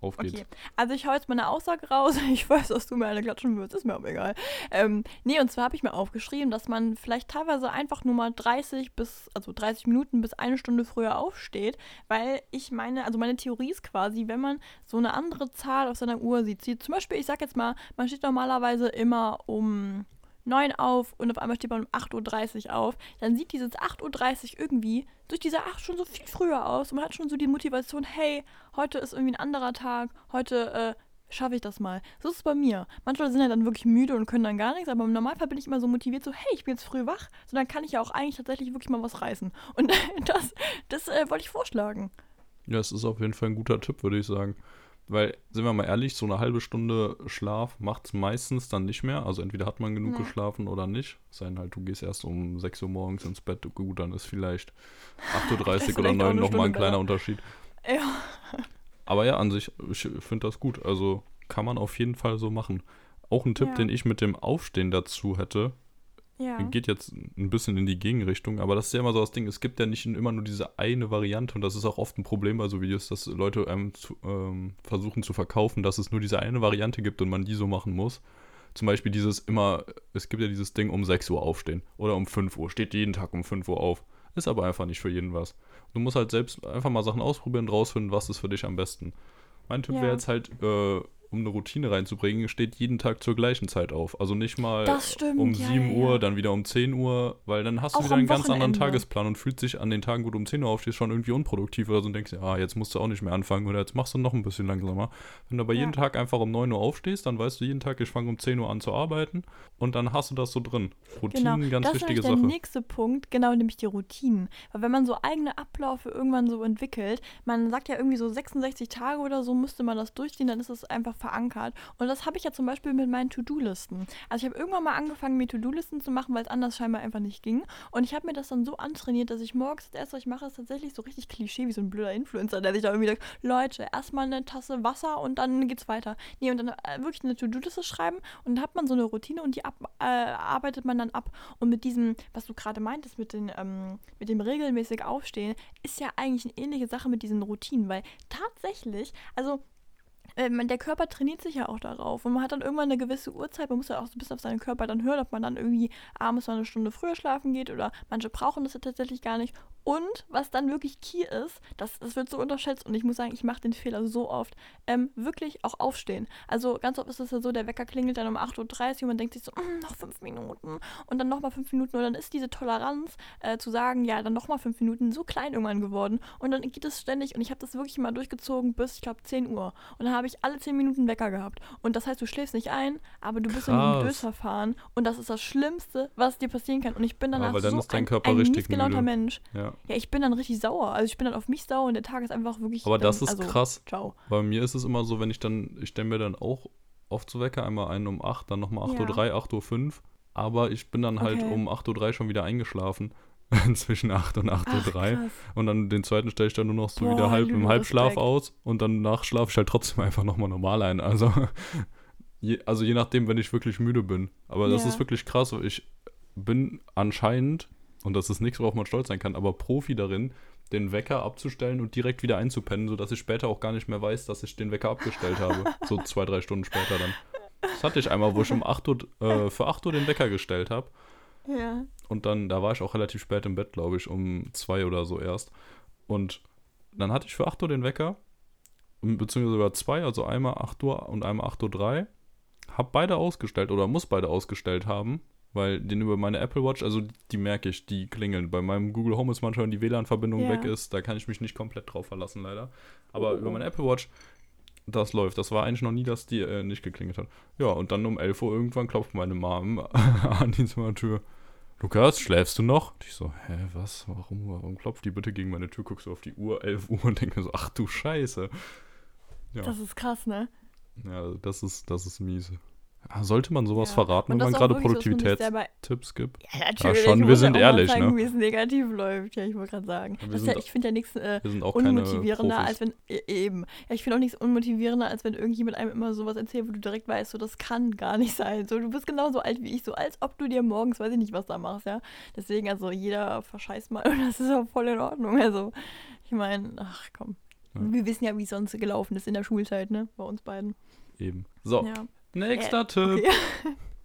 [SPEAKER 2] auf geht's.
[SPEAKER 1] Okay. Also ich hau jetzt mal eine Aussage raus. Ich weiß, dass du mir eine klatschen würdest, ist mir aber egal. Ähm, nee, und zwar habe ich mir aufgeschrieben, dass man vielleicht teilweise einfach nur mal 30 bis, also 30 Minuten bis eine Stunde früher aufsteht, weil ich meine, also meine Theorie ist quasi, wenn man so eine andere Zahl auf seiner Uhr sieht, sieht zum Beispiel, ich sag jetzt mal, man steht normalerweise immer um 9 auf und auf einmal steht man um 8.30 Uhr auf, dann sieht dieses 8.30 Uhr irgendwie durch diese 8 schon so viel früher aus und man hat schon so die Motivation, hey, heute ist irgendwie ein anderer Tag, heute äh, schaffe ich das mal. So ist es bei mir. Manche Leute sind ja dann wirklich müde und können dann gar nichts, aber im Normalfall bin ich immer so motiviert, so, hey, ich bin jetzt früh wach, so dann kann ich ja auch eigentlich tatsächlich wirklich mal was reißen. Und das, das äh, wollte ich vorschlagen.
[SPEAKER 2] Ja, es ist auf jeden Fall ein guter Tipp, würde ich sagen. Weil, sind wir mal ehrlich, so eine halbe Stunde Schlaf macht es meistens dann nicht mehr. Also entweder hat man genug
[SPEAKER 1] Nee.
[SPEAKER 2] geschlafen oder nicht. Sein halt, du gehst erst um 6 Uhr morgens ins Bett, gut, dann ist vielleicht 8.30 Uhr oder
[SPEAKER 1] vielleicht auch
[SPEAKER 2] 9
[SPEAKER 1] eine
[SPEAKER 2] nochmal ein kleiner
[SPEAKER 1] besser.
[SPEAKER 2] Unterschied.
[SPEAKER 1] Ja.
[SPEAKER 2] Aber ja, an sich, ich finde das gut. Also kann man auf jeden Fall so machen. Auch ein Tipp,
[SPEAKER 1] Ja.
[SPEAKER 2] den ich mit dem Aufstehen dazu hätte,
[SPEAKER 1] Ja.
[SPEAKER 2] geht jetzt ein bisschen in die Gegenrichtung, aber das ist ja immer so das Ding, es gibt ja nicht immer nur diese eine Variante und das ist auch oft ein Problem bei so Videos, dass Leute einem zu, ähm, versuchen zu verkaufen, dass es nur diese eine Variante gibt und man die so machen muss. Zum Beispiel dieses immer, es gibt ja dieses Ding um 6 Uhr aufstehen oder um 5 Uhr, steht jeden Tag um 5 Uhr auf. Ist aber einfach nicht für jeden was. Du musst halt selbst einfach mal Sachen ausprobieren und rausfinden, was ist für dich am besten. Mein Tipp
[SPEAKER 1] Ja.
[SPEAKER 2] wäre jetzt halt, äh, um eine Routine reinzubringen, steht jeden Tag zur gleichen Zeit auf. Also nicht mal
[SPEAKER 1] Das stimmt,
[SPEAKER 2] um
[SPEAKER 1] ja,
[SPEAKER 2] 7
[SPEAKER 1] ja,
[SPEAKER 2] Uhr, dann wieder um 10 Uhr, weil dann hast du
[SPEAKER 1] Auch
[SPEAKER 2] wieder einen ganz anderen
[SPEAKER 1] Wochenende.
[SPEAKER 2] Tagesplan und fühlst dich an den Tagen, wo du um 10 Uhr aufstehst, schon irgendwie unproduktiv oder so und denkst, dir, ah, jetzt musst du auch nicht mehr anfangen oder jetzt machst du noch ein bisschen langsamer. Wenn du aber
[SPEAKER 1] Ja.
[SPEAKER 2] jeden Tag einfach um 9 Uhr aufstehst, dann weißt du jeden Tag, ich fange um 10 Uhr an zu arbeiten und dann hast du das so drin. Routinen,
[SPEAKER 1] Genau,
[SPEAKER 2] ganz
[SPEAKER 1] das ist
[SPEAKER 2] wichtige
[SPEAKER 1] nämlich der
[SPEAKER 2] Sache.
[SPEAKER 1] nächste Punkt, genau, nämlich die Routinen. Weil wenn man so eigene Abläufe irgendwann so entwickelt, man sagt ja irgendwie so 66 Tage oder so, müsste man das durchziehen, dann ist es einfach verankert. Und das habe ich ja zum Beispiel mit meinen To-Do-Listen. Also ich habe irgendwann mal angefangen, mir To-Do-Listen zu machen, weil es anders scheinbar einfach nicht ging. Und ich habe mir das dann so antrainiert, dass ich morgens das erste, was ich mache, ist tatsächlich so richtig Klischee, wie so ein blöder Influencer, der sich da irgendwie sagt, Leute, erstmal eine Tasse Wasser und dann geht's weiter. Nee, und dann äh, wirklich eine To-Do-Liste schreiben und dann hat man so eine Routine und die ab, äh, arbeitet man dann ab. Und mit diesem, was du gerade meintest, mit, den, ähm, mit dem regelmäßig Aufstehen, ist ja eigentlich eine ähnliche Sache mit diesen Routinen, weil tatsächlich, also äh, man- der Körper trainiert sich ja auch darauf. Und man hat dann irgendwann eine gewisse Uhrzeit, man muss ja auch so ein bisschen auf seinen Körper dann hören, ob man dann irgendwie abends mal eine Stunde früher schlafen geht oder manche brauchen das ja tatsächlich gar nicht. Und was dann wirklich key ist, das, das wird so unterschätzt und ich muss sagen, ich mache den Fehler so oft, ähm, wirklich auch aufstehen. Also ganz oft ist es ja so, der Wecker klingelt dann um 8.30 Uhr und man denkt sich so, "Mm, noch fünf Minuten und dann nochmal fünf Minuten. Und dann ist diese Toleranz äh, zu sagen, ja, dann nochmal fünf Minuten so klein irgendwann geworden. Und dann geht es ständig und ich habe das wirklich mal durchgezogen bis, ich glaube, 10 Uhr. Und dann habe alle 10 Minuten Wecker gehabt und das heißt, du schläfst nicht ein, aber du bist in
[SPEAKER 2] Krass.
[SPEAKER 1] einem Dösverfahren und das ist das Schlimmste, was dir passieren kann und ich bin danach
[SPEAKER 2] weil dann
[SPEAKER 1] so
[SPEAKER 2] ist dein
[SPEAKER 1] ein,
[SPEAKER 2] Körper
[SPEAKER 1] ein
[SPEAKER 2] richtig
[SPEAKER 1] miesgelauter
[SPEAKER 2] müde.
[SPEAKER 1] Mensch.
[SPEAKER 2] Ja.
[SPEAKER 1] Ja, ich bin dann richtig sauer. Also ich bin dann auf mich sauer und der Tag ist einfach wirklich.
[SPEAKER 2] Aber
[SPEAKER 1] dann,
[SPEAKER 2] das ist
[SPEAKER 1] also,
[SPEAKER 2] krass.
[SPEAKER 1] Ciao.
[SPEAKER 2] Bei mir ist es immer so, wenn ich dann, ich stelle mir dann auch oft zu Wecker, einmal einen um 8, dann nochmal 8.03 Uhr, 8.05 Uhr. Aber ich bin dann halt
[SPEAKER 1] Okay.
[SPEAKER 2] um 8.03 Uhr schon wieder eingeschlafen. Zwischen 8 und 8.03
[SPEAKER 1] Ach,
[SPEAKER 2] Uhr. Und dann den zweiten stelle ich dann nur noch so
[SPEAKER 1] Boah,
[SPEAKER 2] wieder halb im Halbschlaf
[SPEAKER 1] Respekt.
[SPEAKER 2] aus und dann schlafe ich halt trotzdem einfach nochmal normal ein. Also je, also je nachdem, wenn ich wirklich müde bin. Aber das
[SPEAKER 1] Ja.
[SPEAKER 2] ist wirklich krass. Ich bin anscheinend, und das ist nichts, worauf man stolz sein kann, aber Profi darin, den Wecker abzustellen und direkt wieder einzupennen, sodass ich später auch gar nicht mehr weiß, dass ich den Wecker abgestellt habe. So zwei, drei Stunden später dann. Das hatte ich einmal, wo ich um 8 Uhr, äh, für 8 Uhr den Wecker gestellt habe.
[SPEAKER 1] Ja.
[SPEAKER 2] Und dann, da war ich auch relativ spät im Bett, glaube ich, um zwei oder so erst. Und dann hatte ich für 8 Uhr den Wecker, beziehungsweise sogar zwei, also einmal 8 Uhr und einmal 8 Uhr 3. Hab beide ausgestellt oder muss beide ausgestellt haben, weil den über meine Apple Watch, also die merke ich, die klingeln. Bei meinem Google Home ist manchmal, wenn die WLAN-Verbindung
[SPEAKER 1] Ja.
[SPEAKER 2] weg ist, da kann ich mich nicht komplett drauf verlassen, leider. Aber
[SPEAKER 1] Oh.
[SPEAKER 2] über meine Apple Watch, das läuft. Das war eigentlich noch nie, dass die äh, nicht geklingelt hat. Ja, und dann um 11 Uhr irgendwann klopft meine Mom an die Zimmertür. Lukas, schläfst du noch? Und ich so, hä, was? Warum? Warum klopft die bitte gegen meine Tür? Guckst so auf die Uhr, 11 Uhr und denke mir so, ach du Scheiße. Ja.
[SPEAKER 1] Das ist krass, ne?
[SPEAKER 2] Ja, das ist, das ist mies. Ja, sollte man sowas
[SPEAKER 1] Ja.
[SPEAKER 2] verraten, wenn man gerade Produktivitätstipps gibt?
[SPEAKER 1] Ja, natürlich.
[SPEAKER 2] schon,
[SPEAKER 1] ich
[SPEAKER 2] wir sind
[SPEAKER 1] ja
[SPEAKER 2] ehrlich,
[SPEAKER 1] zeigen,
[SPEAKER 2] ne?
[SPEAKER 1] wie es negativ läuft. Ja, ich wollte gerade sagen.
[SPEAKER 2] Ja, sind
[SPEAKER 1] ja, ich finde ja nichts äh,
[SPEAKER 2] Wir sind auch keine
[SPEAKER 1] unmotivierender, als wenn. e- Eben. Ja, ich finde auch nichts unmotivierender, als wenn irgendjemand einem immer sowas erzählt, wo du direkt weißt, so, das kann gar nicht sein. So, du bist genauso alt wie ich, so als ob du dir morgens, weiß ich nicht, was da machst, ja. Deswegen, also jeder verscheißt mal und das ist auch voll in Ordnung. Also, ich meine, ach komm.
[SPEAKER 2] Ja.
[SPEAKER 1] Wir wissen ja, wie es sonst gelaufen ist in der Schulzeit, ne? Bei uns beiden.
[SPEAKER 2] Eben. So,
[SPEAKER 1] Ja.
[SPEAKER 2] Nächster
[SPEAKER 1] Äh,
[SPEAKER 2] Tipp.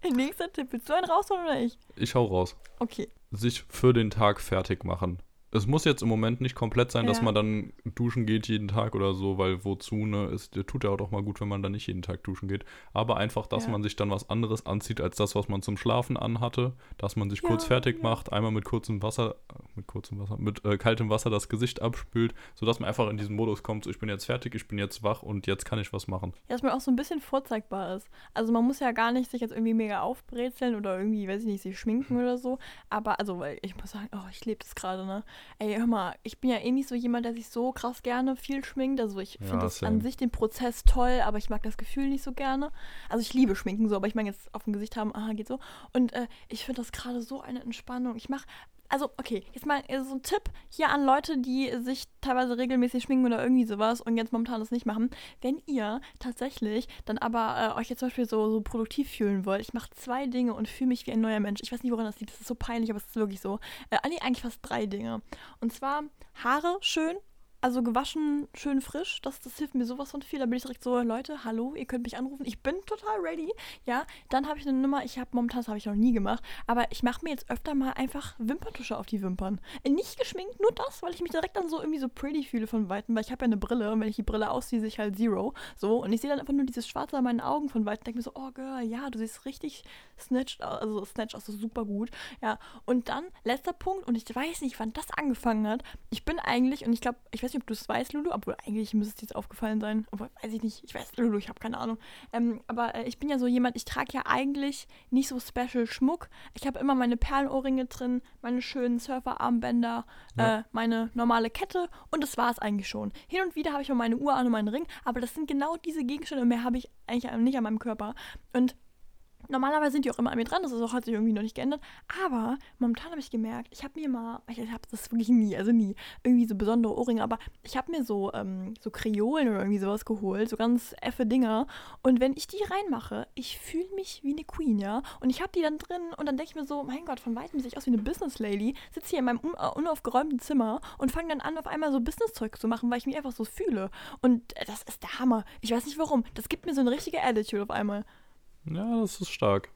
[SPEAKER 1] Okay. Nächster Tipp. Willst du einen rausholen oder ich?
[SPEAKER 2] Ich hau raus.
[SPEAKER 1] Okay.
[SPEAKER 2] Sich für den Tag fertig machen. Es muss jetzt im Moment nicht komplett sein, dass
[SPEAKER 1] Ja.
[SPEAKER 2] man dann duschen geht jeden Tag oder so, weil wozu, ne? Es tut ja auch doch mal gut, wenn man dann nicht jeden Tag duschen geht. Aber einfach, dass
[SPEAKER 1] Ja.
[SPEAKER 2] man sich dann was anderes anzieht, als das, was man zum Schlafen anhatte. Dass man sich kurz
[SPEAKER 1] Ja,
[SPEAKER 2] fertig
[SPEAKER 1] ja.
[SPEAKER 2] macht, einmal mit kurzem Wasser, mit kurzem Wasser, mit äh, kaltem Wasser das Gesicht abspült, sodass man einfach in diesen Modus kommt, so ich bin jetzt fertig, ich bin jetzt wach und jetzt kann ich was machen.
[SPEAKER 1] Ja, dass man auch so ein bisschen vorzeigbar ist. Also man muss ja gar nicht sich jetzt irgendwie mega aufbrezeln oder irgendwie, weiß ich nicht, sich schminken oder so. Aber, also, weil ich muss sagen, oh, ich lebe das gerade, ne? Ey, hör mal, ich bin ja eh nicht so jemand, der sich so krass gerne viel schminkt. Also ich
[SPEAKER 2] Ja,
[SPEAKER 1] finde an sich den Prozess toll, aber ich mag das Gefühl nicht so gerne. Also ich liebe Schminken so, aber ich meine jetzt auf dem Gesicht haben, aha, geht so. Und äh, ich finde das gerade so eine Entspannung. Ich mache also, okay, jetzt mal äh, so ein Tipp hier an Leute, die sich teilweise regelmäßig schminken oder irgendwie sowas und jetzt momentan das nicht machen. Wenn ihr tatsächlich dann aber äh, euch jetzt zum Beispiel so, so produktiv fühlen wollt, ich mache zwei Dinge und fühle mich wie ein neuer Mensch. Ich weiß nicht, woran das liegt, das ist so peinlich, aber es ist wirklich so. Äh, nee, eigentlich fast drei Dinge. Und zwar Haare schön also gewaschen, schön frisch. Das, das hilft mir sowas von viel. Da bin ich direkt so, Leute, hallo, ihr könnt mich anrufen. Ich bin total ready. Ja, dann habe ich eine Nummer. Ich habe momentan, das habe ich noch nie gemacht, aber ich mache mir jetzt öfter mal einfach Wimperntusche auf die Wimpern. Äh, Nicht geschminkt, nur das, weil ich mich direkt dann so irgendwie so pretty fühle von Weitem, weil ich habe ja eine Brille und wenn ich die Brille ausziehe, sehe ich halt Zero. So, und ich sehe dann einfach nur dieses Schwarze an meinen Augen von Weitem denke mir so, oh Girl, ja, du siehst richtig snatched aus, also snatched aus, so super gut. Ja, und dann, letzter Punkt, und ich weiß nicht, wann das angefangen hat. Ich bin eigentlich, und ich glaube, ich weiß nicht, ob du es weißt, Lulu, obwohl eigentlich müsste es dir jetzt aufgefallen sein. Obwohl, weiß ich nicht. Ich weiß, Lulu, ich habe keine Ahnung. Ähm, aber äh, ich bin ja so jemand, ich trage ja eigentlich nicht so special Schmuck. Ich habe immer meine Perlenohrringe drin, meine schönen Surferarmbänder,
[SPEAKER 2] Ja.
[SPEAKER 1] äh, meine normale Kette und das war es eigentlich schon. Hin und wieder habe ich mal meine Uhr an und meinen Ring, aber das sind genau diese Gegenstände und mehr habe ich eigentlich nicht an meinem Körper. Und Normalerweise sind die auch immer an mir dran, das ist auch, hat sich irgendwie noch nicht geändert. Aber momentan habe ich gemerkt, ich habe mir mal, ich habe das wirklich nie, also nie, irgendwie so besondere Ohrringe, aber ich habe mir so, ähm, so Kreolen oder irgendwie sowas geholt, so ganz effe Dinger. Und wenn ich die reinmache, ich fühle mich wie eine Queen, ja. Und ich habe die dann drin und dann denke ich mir so, mein Gott, von weitem sehe ich aus wie eine Business Lady, sitze hier in meinem un äh, unaufgeräumten Zimmer und fange dann an, auf einmal so Business-Zeug zu machen, weil ich mich einfach so fühle. Und das ist der Hammer. Ich weiß nicht warum. Das gibt mir so eine richtige Attitude auf einmal.
[SPEAKER 2] Ja, das ist stark.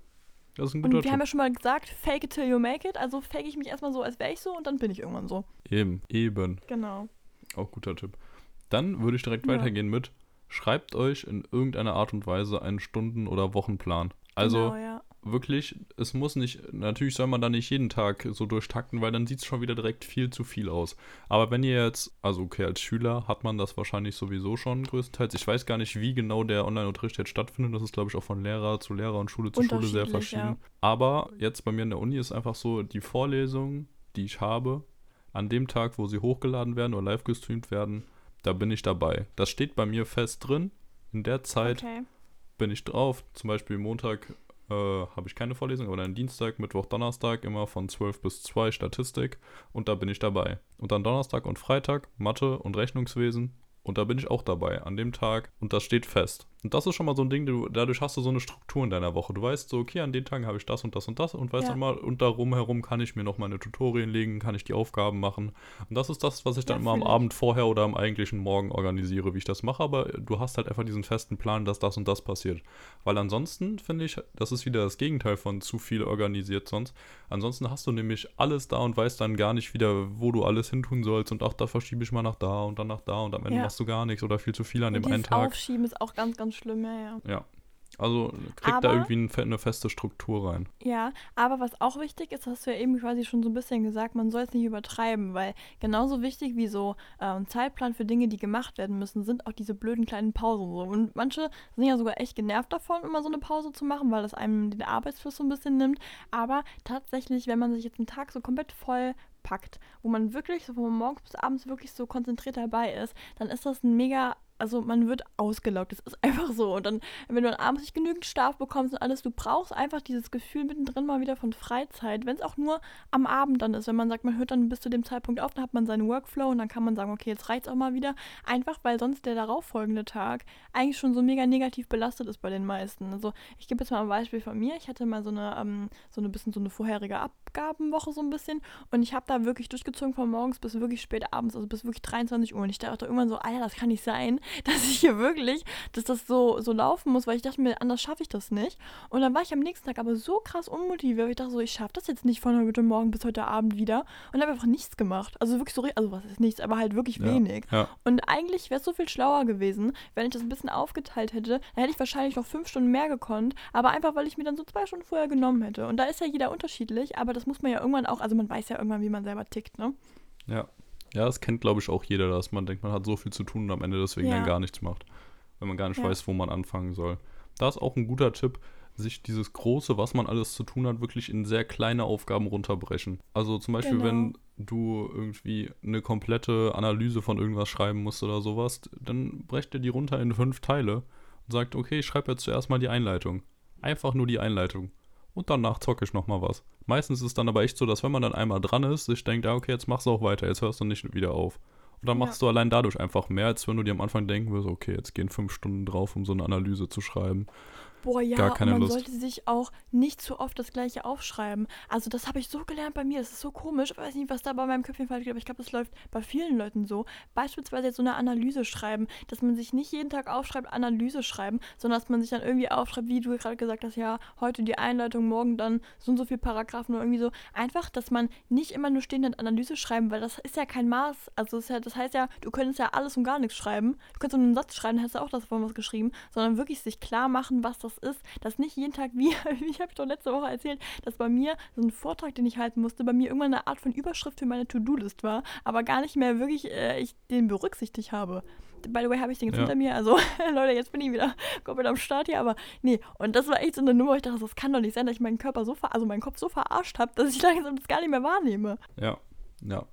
[SPEAKER 2] Das ist ein
[SPEAKER 1] Und
[SPEAKER 2] guter
[SPEAKER 1] wir haben ja
[SPEAKER 2] Tipp.
[SPEAKER 1] schon mal gesagt, fake it till you make it. Also fake ich mich erstmal so, als wäre ich so und dann bin ich irgendwann so.
[SPEAKER 2] Eben, eben.
[SPEAKER 1] Genau.
[SPEAKER 2] Auch guter Tipp. Dann würde ich direkt
[SPEAKER 1] Ja.
[SPEAKER 2] weitergehen mit, schreibt euch in irgendeiner Art und Weise einen Stunden- oder Wochenplan. Also
[SPEAKER 1] genau, ja.
[SPEAKER 2] Wirklich, es muss nicht, natürlich soll man da nicht jeden Tag so durchtakten, weil dann sieht es schon wieder direkt viel zu viel aus. Aber wenn ihr jetzt, also okay, als Schüler hat man das wahrscheinlich sowieso schon größtenteils. Ich weiß gar nicht, wie genau der Online-Unterricht jetzt stattfindet. Das ist, glaube ich, auch von Lehrer zu Lehrer und Schule zu Schule sehr
[SPEAKER 1] Unterschiedlich, ja.
[SPEAKER 2] verschieden. Aber jetzt bei mir in der Uni ist einfach so, die Vorlesungen, die ich habe, an dem Tag, wo sie hochgeladen werden oder live gestreamt werden, da bin ich dabei. Das steht bei mir fest drin. In der Zeit
[SPEAKER 1] Okay.
[SPEAKER 2] bin ich drauf. Zum Beispiel Montag äh, habe ich keine Vorlesung, aber dann Dienstag, Mittwoch, Donnerstag immer von 12 bis 2 Statistik und da bin ich dabei. Und dann Donnerstag und Freitag Mathe und Rechnungswesen und da bin ich auch dabei an dem Tag und das steht fest. Und das ist schon mal so ein Ding, du, dadurch hast du so eine Struktur in deiner Woche. Du weißt so, okay, an den Tagen habe ich das und das und das und weißt
[SPEAKER 1] Ja.
[SPEAKER 2] dann mal, und darum herum kann ich mir noch meine Tutorien legen, kann ich die Aufgaben machen. Und das ist das, was ich dann
[SPEAKER 1] Ja,
[SPEAKER 2] immer am. Abend vorher oder am eigentlichen Morgen organisiere, wie ich das mache. Aber du hast halt einfach diesen festen Plan, dass das und das passiert. Weil ansonsten finde ich, das ist wieder das Gegenteil von zu viel organisiert sonst. Ansonsten hast du nämlich alles da und weißt dann gar nicht wieder, wo du alles hin tun sollst. Und ach, da verschiebe ich mal nach da und dann nach da und am Ende
[SPEAKER 1] Ja.
[SPEAKER 2] machst du gar nichts oder viel zu viel an dem einen Tag.
[SPEAKER 1] Aufschieben ist auch ganz, ganz schlimm, ja, ja.
[SPEAKER 2] Ja. Also krieg da irgendwie eine feste Struktur rein.
[SPEAKER 1] Ja, aber was auch wichtig ist, hast du ja eben quasi schon so ein bisschen gesagt, man soll es nicht übertreiben, weil genauso wichtig wie so äh, ein Zeitplan für Dinge, die gemacht werden müssen, sind auch diese blöden kleinen Pausen so. Und manche sind ja sogar echt genervt davon, immer so eine Pause zu machen, weil das einem den Arbeitsfluss so ein bisschen nimmt. Aber tatsächlich, wenn man sich jetzt einen Tag so komplett voll packt, wo man wirklich so von morgens bis abends wirklich so konzentriert dabei ist, dann ist das ein mega, also man wird ausgelaugt. Das ist einfach so. Und dann, wenn du dann abends nicht genügend Schlaf bekommst und alles, du brauchst einfach dieses Gefühl mittendrin mal wieder von Freizeit, wenn es auch nur am Abend dann ist, wenn man sagt, man hört dann bis zu dem Zeitpunkt auf, dann hat man seinen Workflow und dann kann man sagen, okay, jetzt reicht's auch mal wieder. Einfach weil sonst der darauffolgende Tag eigentlich schon so mega negativ belastet ist bei den meisten. Also ich gebe jetzt mal ein Beispiel von mir. Ich hatte mal so eine, ähm, so eine bisschen so eine vorherige Abgabenwoche so ein bisschen und ich habe da wirklich durchgezogen von morgens bis wirklich spät abends, also bis wirklich 23 Uhr. Und ich dachte irgendwann so, Alter, das kann nicht sein, dass ich hier wirklich, dass das so, so laufen muss, weil ich dachte mir, anders schaffe ich das nicht. Und dann war ich am nächsten Tag aber so krass unmotiviert, ich dachte so, ich schaffe das jetzt nicht von heute Morgen bis heute Abend wieder und habe einfach nichts gemacht. Also wirklich so, also was ist nichts, aber halt wirklich
[SPEAKER 2] Ja.
[SPEAKER 1] wenig.
[SPEAKER 2] Ja.
[SPEAKER 1] Und eigentlich wäre es so viel schlauer gewesen, wenn ich das ein bisschen aufgeteilt hätte. Dann hätte ich wahrscheinlich noch fünf Stunden mehr gekonnt, aber einfach, weil ich mir dann so zwei Stunden vorher genommen hätte. Und da ist ja jeder unterschiedlich, aber das muss man ja irgendwann auch, also man weiß ja irgendwann, wie man selber tickt, ne?
[SPEAKER 2] Ja. Ja, das kennt, glaube ich, auch jeder, dass man denkt, man hat so viel zu tun und am Ende deswegen
[SPEAKER 1] Ja.
[SPEAKER 2] dann gar nichts macht. Wenn man gar nicht
[SPEAKER 1] Ja.
[SPEAKER 2] weiß, wo man anfangen soll. Da ist auch ein guter Tipp, sich dieses große, was man alles zu tun hat, wirklich in sehr kleine Aufgaben runterbrechen. Also zum Beispiel,
[SPEAKER 1] Genau.
[SPEAKER 2] wenn du irgendwie eine komplette Analyse von irgendwas schreiben musst oder sowas, dann brecht ihr die runter in fünf Teile und sagt, okay, ich schreibe jetzt zuerst mal die Einleitung. Einfach nur die Einleitung. Und danach zocke ich nochmal was. Meistens ist es dann aber echt so, dass wenn man dann einmal dran ist, sich denkt, ja, okay, jetzt machst du auch weiter, jetzt hörst du nicht wieder auf. Und dann
[SPEAKER 1] Ja.
[SPEAKER 2] machst du allein dadurch einfach mehr, als wenn du dir am Anfang denken würdest, okay, jetzt gehen fünf Stunden drauf, um so eine Analyse zu schreiben.
[SPEAKER 1] Boah, ja,
[SPEAKER 2] gar keine
[SPEAKER 1] und man
[SPEAKER 2] Lust.
[SPEAKER 1] sollte sich auch nicht zu oft das Gleiche aufschreiben. Also das habe ich so gelernt bei mir. Das ist so komisch. Ich weiß nicht, was da bei meinem Köpfchen falsch geht, aber ich glaube, das läuft bei vielen Leuten so. Beispielsweise jetzt so eine Analyse schreiben, dass man sich nicht jeden Tag aufschreibt, Analyse schreiben, sondern dass man sich dann irgendwie aufschreibt, wie du gerade gesagt hast, ja, heute die Einleitung, morgen dann so und so viele Paragraphen oder irgendwie so. Einfach, dass man nicht immer nur stehend Analyse schreiben, weil das ist ja kein Maß. Also das, ist ja, das heißt ja, du könntest ja alles und gar nichts schreiben. Du könntest nur einen Satz schreiben, hast du auch davon was geschrieben, sondern wirklich sich klar machen, was das ist. Dass nicht jeden Tag, wie, wie habe ich doch letzte Woche erzählt, dass bei mir so ein Vortrag, den ich halten musste, bei mir irgendwann eine Art von Überschrift für meine To-Do-List war, aber gar nicht mehr wirklich äh, ich den berücksichtigt habe. By the way, habe ich den jetzt
[SPEAKER 2] Ja.
[SPEAKER 1] hinter mir. Also, Leute, jetzt bin ich wieder komplett am Start hier. Aber nee, und das war echt so eine Nummer, wo ich dachte, das kann doch nicht sein, dass ich meinen Körper so, ver also meinen Kopf so verarscht habe, dass ich langsam das gar nicht mehr wahrnehme.
[SPEAKER 2] Ja, ja.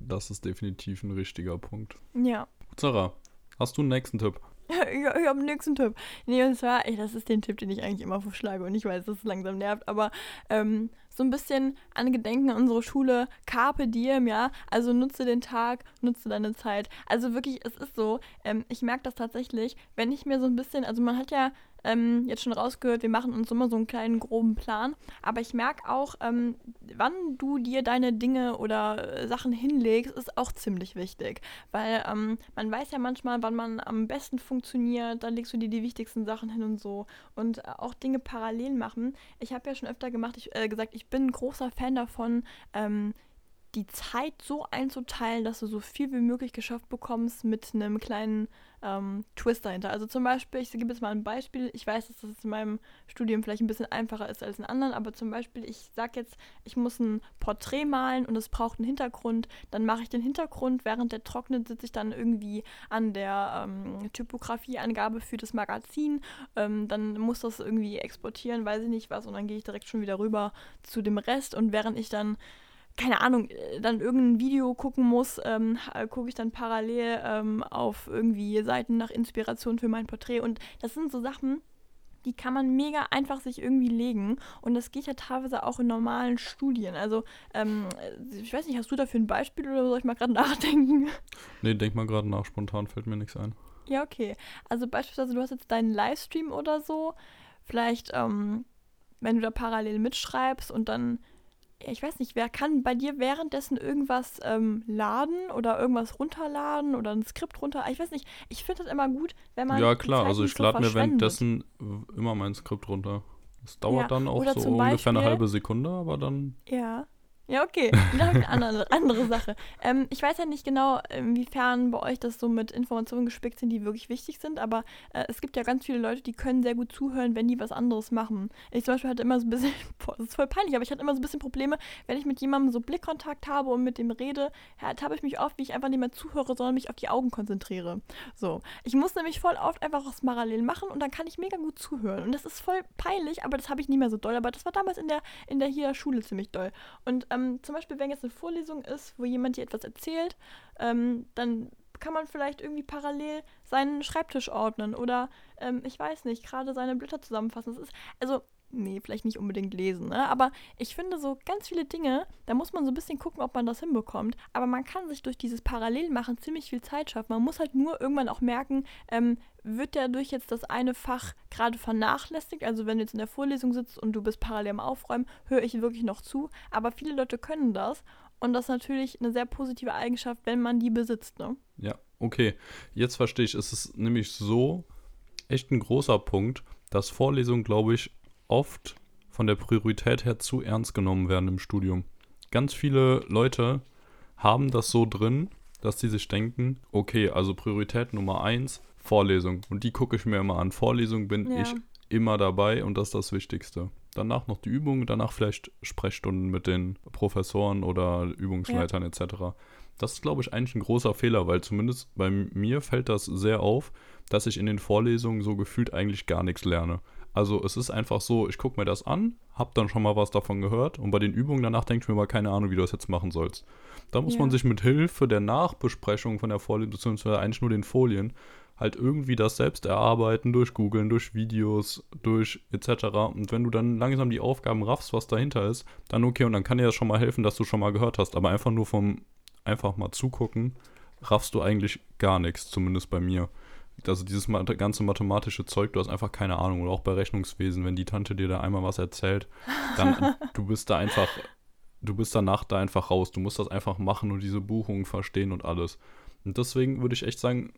[SPEAKER 2] Das ist definitiv ein richtiger Punkt.
[SPEAKER 1] Ja.
[SPEAKER 2] Sarah, hast du einen nächsten Tipp?
[SPEAKER 1] ich, ich habe einen nächsten Tipp. Nee, und zwar, ey, das ist den Tipp, den ich eigentlich immer vorschlage und ich weiß, dass es langsam nervt, aber ähm, so ein bisschen an Gedenken an unsere Schule, Carpe Diem, ja, also nutze den Tag, nutze deine Zeit. Also wirklich, es ist so, ähm, ich merke das tatsächlich, wenn ich mir so ein bisschen, also man hat ja ähm, jetzt schon rausgehört, wir machen uns immer so einen kleinen groben Plan, aber ich merke auch, ähm, wann du dir deine Dinge oder äh, Sachen hinlegst, ist auch ziemlich wichtig, weil ähm, man weiß ja manchmal, wann man am besten funktioniert, dann legst du dir die wichtigsten Sachen hin und so. Und äh, auch Dinge parallel machen. Ich habe ja schon öfter gemacht, ich, äh, gesagt, ich bin ein großer Fan davon, ähm, die Zeit so einzuteilen, dass du so viel wie möglich geschafft bekommst mit einem kleinen ähm, Twist dahinter. Also zum Beispiel, ich gebe jetzt mal ein Beispiel. Ich weiß, dass das in meinem Studium vielleicht ein bisschen einfacher ist als in anderen, aber zum Beispiel, ich sage jetzt, ich muss ein Porträt malen und es braucht einen Hintergrund. Dann mache ich den Hintergrund, während der trocknet, sitze ich dann irgendwie an der ähm, Typografieangabe für das Magazin. Ähm, dann muss das irgendwie exportieren, weiß ich nicht was, und dann gehe ich direkt schon wieder rüber zu dem Rest. Und während ich dann keine Ahnung, äh, dann irgendein Video gucken muss, ähm, gucke ich dann parallel ähm, auf irgendwie Seiten nach Inspiration für mein Porträt. Und das sind so Sachen, die kann man mega einfach sich irgendwie legen. Und das geht ja teilweise auch in normalen Studien. Also, ähm, ich weiß nicht, hast du dafür ein Beispiel oder soll ich mal gerade nachdenken?
[SPEAKER 2] Nee, denk mal gerade nach, spontan fällt mir nichts ein.
[SPEAKER 1] Ja, okay. Also beispielsweise, du hast jetzt deinen Livestream oder so. Vielleicht, ähm, wenn du da parallel mitschreibst und dann ich weiß nicht, wer kann bei dir währenddessen irgendwas ähm, laden oder irgendwas runterladen oder ein Skript runter? Ich weiß nicht, ich finde das immer gut, wenn man.
[SPEAKER 2] Ja, klar, also ich
[SPEAKER 1] so
[SPEAKER 2] lade mir währenddessen immer mein Skript runter. Es dauert
[SPEAKER 1] Ja,
[SPEAKER 2] dann auch
[SPEAKER 1] oder
[SPEAKER 2] so ungefähr eine
[SPEAKER 1] Beispiel-
[SPEAKER 2] halbe Sekunde, aber dann.
[SPEAKER 1] Ja. Ja, okay. Habe ich eine andere, andere Sache. Ähm, ich weiß ja nicht genau, inwiefern bei euch das so mit Informationen gespickt sind, die wirklich wichtig sind, aber äh, es gibt ja ganz viele Leute, die können sehr gut zuhören, wenn die was anderes machen. Ich zum Beispiel hatte immer so ein bisschen, boah, das ist voll peinlich, aber ich hatte immer so ein bisschen Probleme, wenn ich mit jemandem so Blickkontakt habe und mit dem rede, habe ich mich oft, wie ich einfach nicht mehr zuhöre, sondern mich auf die Augen konzentriere. So. Ich muss nämlich voll oft einfach was parallel machen und dann kann ich mega gut zuhören. Und das ist voll peinlich, aber das habe ich nicht mehr so doll. Aber das war damals in der, in der hier Schule ziemlich doll. Und ähm, zum Beispiel, wenn jetzt eine Vorlesung ist, wo jemand dir etwas erzählt, ähm, dann kann man vielleicht irgendwie parallel seinen Schreibtisch ordnen oder ähm, ich weiß nicht, gerade seine Blätter zusammenfassen. Das ist, also, nee, vielleicht nicht unbedingt lesen, ne? aber ich finde so ganz viele Dinge, da muss man so ein bisschen gucken, ob man das hinbekommt. Aber man kann sich durch dieses Parallelmachen ziemlich viel Zeit schaffen. Man muss halt nur irgendwann auch merken, ähm, wird dadurch jetzt das eine Fach gerade vernachlässigt? Also wenn du jetzt in der Vorlesung sitzt und du bist parallel am Aufräumen, höre ich wirklich noch zu. Aber viele Leute können das und das ist natürlich eine sehr positive Eigenschaft, wenn man die besitzt. Ne?
[SPEAKER 2] Ja, okay. Jetzt verstehe ich. Es ist nämlich so echt ein großer Punkt, dass Vorlesungen, glaube ich, oft von der Priorität her zu ernst genommen werden im Studium. Ganz viele Leute haben das so drin, dass sie sich denken, okay, also Priorität Nummer eins, Vorlesung. Und die gucke ich mir immer an. Vorlesung bin
[SPEAKER 1] Ja.
[SPEAKER 2] ich immer dabei und das ist das Wichtigste. Danach noch die Übung, danach vielleicht Sprechstunden mit den Professoren oder Übungsleitern etc. Das ist, glaube ich, eigentlich ein großer Fehler, weil zumindest bei mir fällt das sehr auf, dass ich in den Vorlesungen so gefühlt eigentlich gar nichts lerne. Also es ist einfach so, ich gucke mir das an, habe dann schon mal was davon gehört und bei den Übungen danach denke ich mir mal keine Ahnung, wie du das jetzt machen sollst. Da muss
[SPEAKER 1] Ja.
[SPEAKER 2] man sich mit Hilfe der Nachbesprechung von der Vorlesung, beziehungsweise eigentlich nur den Folien, halt irgendwie das selbst erarbeiten, durch Googlen, durch Videos, durch etc. Und wenn du dann langsam die Aufgaben raffst, was dahinter ist, dann okay, und dann kann dir das schon mal helfen, dass du schon mal gehört hast. Aber einfach nur vom einfach mal zugucken, raffst du eigentlich gar nichts, zumindest bei mir. also dieses ganze mathematische Zeug, du hast einfach keine Ahnung. Oder auch bei Rechnungswesen, wenn die Tante dir da einmal was erzählt, dann du bist da einfach, du bist danach da einfach raus. Du musst das einfach machen und diese Buchungen verstehen und alles. Und deswegen würde ich echt sagen,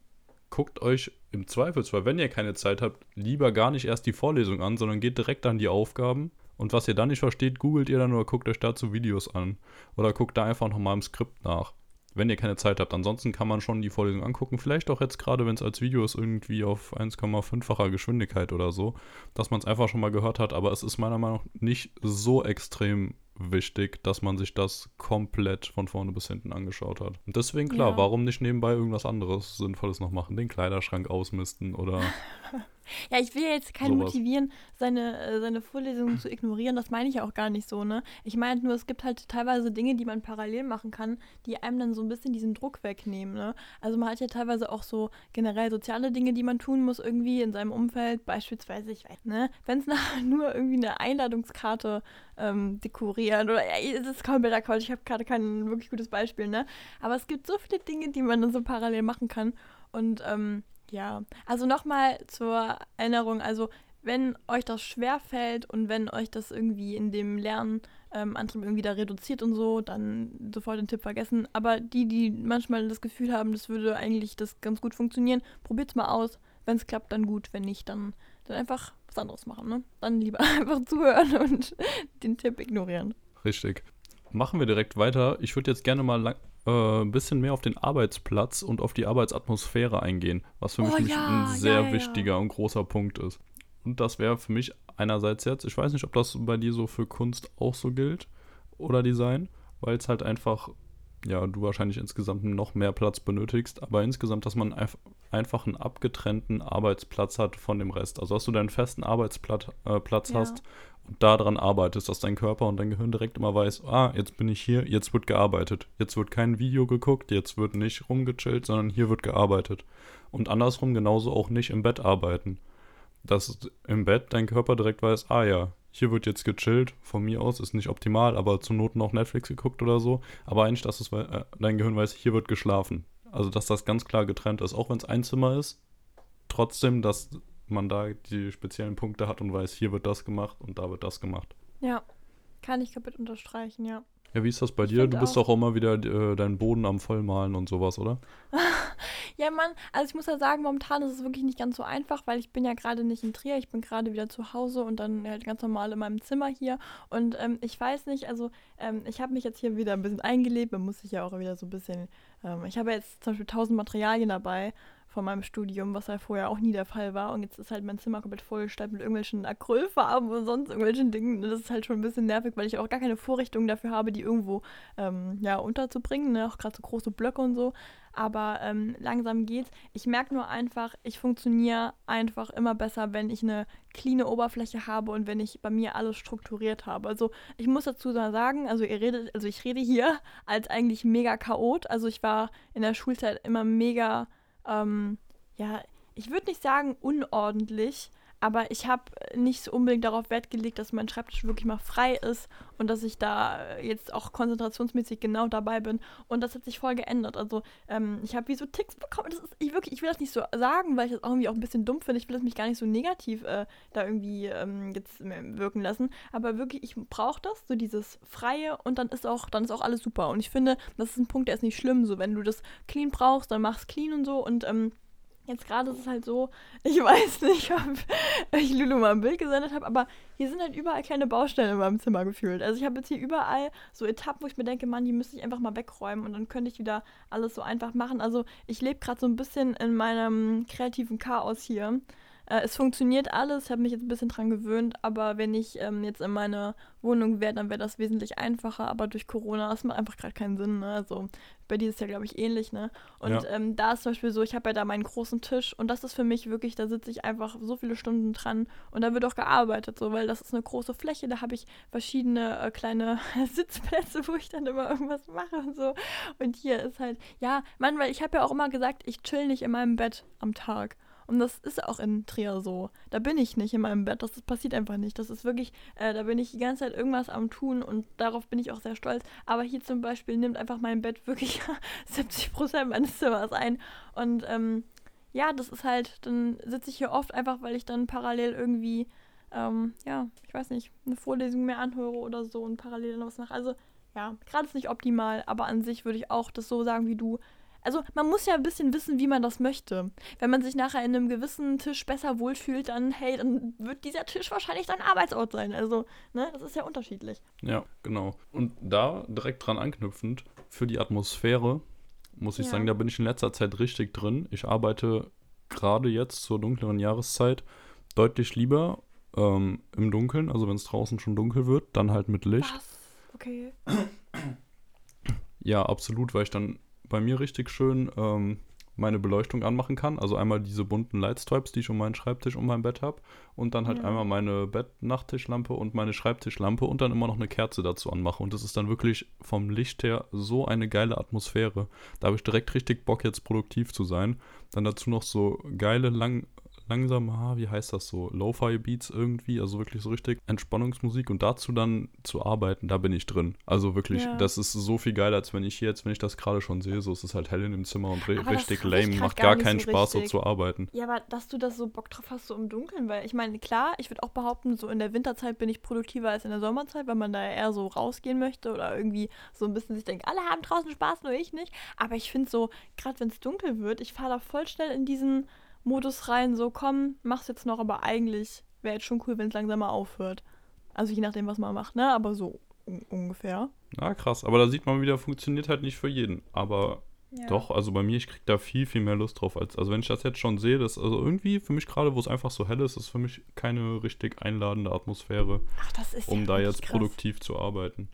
[SPEAKER 2] guckt euch im Zweifelsfall, wenn ihr keine Zeit habt, lieber gar nicht erst die Vorlesung an, sondern geht direkt an die Aufgaben. Und was ihr dann nicht versteht, googelt ihr dann oder guckt euch dazu Videos an. Oder guckt da einfach nochmal im Skript nach wenn ihr keine Zeit habt. Ansonsten kann man schon die Vorlesung angucken. Vielleicht auch jetzt gerade, wenn es als Video ist, irgendwie auf 1,5-facher Geschwindigkeit oder so, dass man es einfach schon mal gehört hat. Aber es ist meiner Meinung nach nicht so extrem wichtig, dass man sich das komplett von vorne bis hinten angeschaut hat. Und deswegen klar, ja. warum nicht nebenbei irgendwas anderes Sinnvolles noch machen? Den Kleiderschrank ausmisten oder
[SPEAKER 1] Ja, ich will ja jetzt keinen Sowas. motivieren, seine, äh, seine Vorlesungen zu ignorieren. Das meine ich ja auch gar nicht so, ne? Ich meine nur, es gibt halt teilweise Dinge, die man parallel machen kann, die einem dann so ein bisschen diesen Druck wegnehmen, ne? Also man hat ja teilweise auch so generell soziale Dinge, die man tun muss irgendwie in seinem Umfeld. Beispielsweise, ich weiß, ne? Wenn es nur irgendwie eine Einladungskarte ähm, dekorieren oder ja, das ist kompletter Quatsch. Ich habe gerade kein wirklich gutes Beispiel, ne? Aber es gibt so viele Dinge, die man dann so parallel machen kann. Und ähm, ja, also nochmal zur Erinnerung, also wenn euch das schwer fällt und wenn euch das irgendwie in dem Lernantrieb ähm, irgendwie da reduziert und so, dann sofort den Tipp vergessen. Aber die, die manchmal das Gefühl haben, das würde eigentlich das ganz gut funktionieren, probiert es mal aus. Wenn es klappt, dann gut. Wenn nicht, dann, dann einfach was anderes machen. Ne? Dann lieber einfach zuhören und den Tipp ignorieren.
[SPEAKER 2] Richtig. Machen wir direkt weiter. Ich würde jetzt gerne mal lang äh, ein bisschen mehr auf den Arbeitsplatz und auf die Arbeitsatmosphäre eingehen, was für mich oh, ja, ein sehr ja, ja, wichtiger und großer Punkt ist. Und das wäre für mich einerseits jetzt, ich weiß nicht, ob das bei dir so für Kunst auch so gilt oder Design, weil es halt einfach, ja, du wahrscheinlich insgesamt noch mehr Platz benötigst, aber insgesamt, dass man einfach einen abgetrennten Arbeitsplatz hat von dem Rest. Also, dass du deinen festen Arbeitsplatz äh, Platz hast und daran arbeitest, dass dein Körper und dein Gehirn direkt immer weiß, ah, jetzt bin ich hier, jetzt wird gearbeitet. Jetzt wird kein Video geguckt, jetzt wird nicht rumgechillt, sondern hier wird gearbeitet. Und andersrum genauso auch nicht im Bett arbeiten. Dass im Bett dein Körper direkt weiß, ah ja, hier wird jetzt gechillt, von mir aus ist nicht optimal, aber zur Not noch Netflix geguckt oder so. Aber eigentlich, dass es, äh, dein Gehirn weiß, hier wird geschlafen. Also, dass das ganz klar getrennt ist. Auch wenn es ein Zimmer ist, trotzdem, dass man da die speziellen Punkte hat und weiß, hier wird das gemacht und da wird das gemacht.
[SPEAKER 1] Ja, kann ich komplett unterstreichen, ja.
[SPEAKER 2] Ja, wie ist das bei ich dir? Du bist auch, auch immer wieder äh, deinen Boden am Vollmalen und sowas, oder?
[SPEAKER 1] ja, Mann, also ich muss ja sagen, momentan ist es wirklich nicht ganz so einfach, weil ich bin ja gerade nicht in Trier, ich bin gerade wieder zu Hause und dann halt ganz normal in meinem Zimmer hier. Und ähm, ich weiß nicht, also ähm, ich habe mich jetzt hier wieder ein bisschen eingelebt, man muss sich ja auch wieder so ein bisschen, ähm, ich habe jetzt zum Beispiel tausend Materialien dabei von meinem Studium, was ja vorher auch nie der Fall war. Und jetzt ist halt mein Zimmer komplett vollgestellt mit irgendwelchen Acrylfarben und sonst irgendwelchen Dingen. Das ist halt schon ein bisschen nervig, weil ich auch gar keine Vorrichtung dafür habe, die irgendwo ähm, ja, unterzubringen. Ne? Auch gerade so große Blöcke und so. Aber ähm, langsam geht's. Ich merke nur einfach, ich funktioniere einfach immer besser, wenn ich eine cleane Oberfläche habe und wenn ich bei mir alles strukturiert habe. Also ich muss dazu sagen, also ihr redet, also ich rede hier als eigentlich mega Chaot. Also ich war in der Schulzeit immer mega ähm, ja, ich würde nicht sagen unordentlich, aber ich habe nicht so unbedingt darauf Wert gelegt, dass mein Schreibtisch wirklich mal frei ist und dass ich da jetzt auch konzentrationsmäßig genau dabei bin. Und das hat sich voll geändert. Also ähm, ich habe wie so Ticks bekommen. Das ist, ich, wirklich, ich will das nicht so sagen, weil ich das auch irgendwie auch ein bisschen dumm finde. Ich will das mich gar nicht so negativ äh, da irgendwie ähm, jetzt wirken lassen. Aber wirklich, ich brauche das, so dieses Freie und dann ist auch, dann ist auch alles super. Und ich finde, das ist ein Punkt, der ist nicht schlimm. So, wenn du das clean brauchst, dann mach's clean und so. Und ähm, Jetzt gerade ist es halt so, ich weiß nicht, ob ich Lulu mal ein Bild gesendet habe, aber hier sind halt überall kleine Baustellen in meinem Zimmer gefühlt. Also ich habe jetzt hier überall so Etappen, wo ich mir denke, Mann, die müsste ich einfach mal wegräumen und dann könnte ich wieder alles so einfach machen. Also ich lebe gerade so ein bisschen in meinem kreativen Chaos hier. Äh, es funktioniert alles, ich habe mich jetzt ein bisschen dran gewöhnt, aber wenn ich ähm, jetzt in meine Wohnung wäre, dann wäre das wesentlich einfacher. Aber durch Corona, das macht einfach gerade keinen Sinn. Ne? Also bei dir ist ja, glaube ich, ähnlich. Ne? Und ja. ähm, da ist zum Beispiel so, ich habe ja da meinen großen Tisch und das ist für mich wirklich, da sitze ich einfach so viele Stunden dran und da wird auch gearbeitet, so, weil das ist eine große Fläche, da habe ich verschiedene äh, kleine Sitzplätze, wo ich dann immer irgendwas mache und so. Und hier ist halt, ja, Mann, weil ich habe ja auch immer gesagt, ich chill nicht in meinem Bett am Tag. Und das ist auch in Trier so. Da bin ich nicht in meinem Bett. Das, das passiert einfach nicht. Das ist wirklich, äh, da bin ich die ganze Zeit irgendwas am Tun und darauf bin ich auch sehr stolz. Aber hier zum Beispiel nimmt einfach mein Bett wirklich 70 Prozent meines Zimmers ein. Und ähm, ja, das ist halt, dann sitze ich hier oft einfach, weil ich dann parallel irgendwie, ähm, ja, ich weiß nicht, eine Vorlesung mehr anhöre oder so und parallel dann was mache. Also, ja, gerade ist nicht optimal, aber an sich würde ich auch das so sagen wie du. Also, man muss ja ein bisschen wissen, wie man das möchte. Wenn man sich nachher in einem gewissen Tisch besser wohlfühlt, dann, hey, dann wird dieser Tisch wahrscheinlich dein Arbeitsort sein. Also, ne, das ist ja unterschiedlich.
[SPEAKER 2] Ja, genau. Und da direkt dran anknüpfend, für die Atmosphäre, muss ich
[SPEAKER 1] Ja.
[SPEAKER 2] sagen, da bin ich in letzter Zeit richtig drin. Ich arbeite gerade jetzt zur dunkleren Jahreszeit deutlich lieber ähm, im Dunkeln, also wenn es draußen schon dunkel wird, dann halt mit Licht.
[SPEAKER 1] Was? Okay.
[SPEAKER 2] Ja, absolut, weil ich dann bei mir richtig schön ähm, meine Beleuchtung anmachen kann. Also einmal diese bunten Lightstripes, die ich um meinen Schreibtisch und mein Bett habe. Und dann halt
[SPEAKER 1] Ja.
[SPEAKER 2] einmal meine Bett-Nachttischlampe und meine Schreibtischlampe und dann immer noch eine Kerze dazu anmache. Und das ist dann wirklich vom Licht her so eine geile Atmosphäre. Da habe ich direkt richtig Bock, jetzt produktiv zu sein. Dann dazu noch so geile, lang, langsame, wie heißt das so, Lo-Fi-Beats irgendwie, also wirklich so richtig Entspannungsmusik und dazu dann zu arbeiten, da bin ich drin. Also wirklich,
[SPEAKER 1] Ja.
[SPEAKER 2] das ist so viel geiler, als wenn ich hier jetzt, wenn ich das gerade schon sehe, so es ist halt hell in dem Zimmer und
[SPEAKER 1] Aber
[SPEAKER 2] richtig lame, macht
[SPEAKER 1] gar
[SPEAKER 2] keinen
[SPEAKER 1] so
[SPEAKER 2] Spaß, so zu arbeiten.
[SPEAKER 1] Ja, aber dass du das so Bock drauf hast, so im Dunkeln, weil ich meine, klar, ich würde auch behaupten, so in der Winterzeit bin ich produktiver als in der Sommerzeit, weil man da eher so rausgehen möchte oder irgendwie so ein bisschen sich denkt, alle haben draußen Spaß, nur ich nicht. Aber ich finde so, gerade wenn es dunkel wird, ich fahre da voll schnell in diesen Modus rein, so komm, mach's jetzt noch, aber eigentlich wäre jetzt schon cool, wenn es langsam mal aufhört. Also je nachdem, was man macht, ne? Aber so un ungefähr.
[SPEAKER 2] Na krass, aber da sieht man wieder, funktioniert halt nicht für jeden. Aber
[SPEAKER 1] Ja.
[SPEAKER 2] doch, also bei mir, ich krieg da viel, viel mehr Lust drauf. Als, also wenn ich das jetzt schon sehe, das, also irgendwie für mich gerade, wo es einfach so hell ist, ist für mich keine richtig einladende Atmosphäre,
[SPEAKER 1] Ach, das ist
[SPEAKER 2] um
[SPEAKER 1] ja
[SPEAKER 2] da jetzt
[SPEAKER 1] krass.
[SPEAKER 2] produktiv zu arbeiten.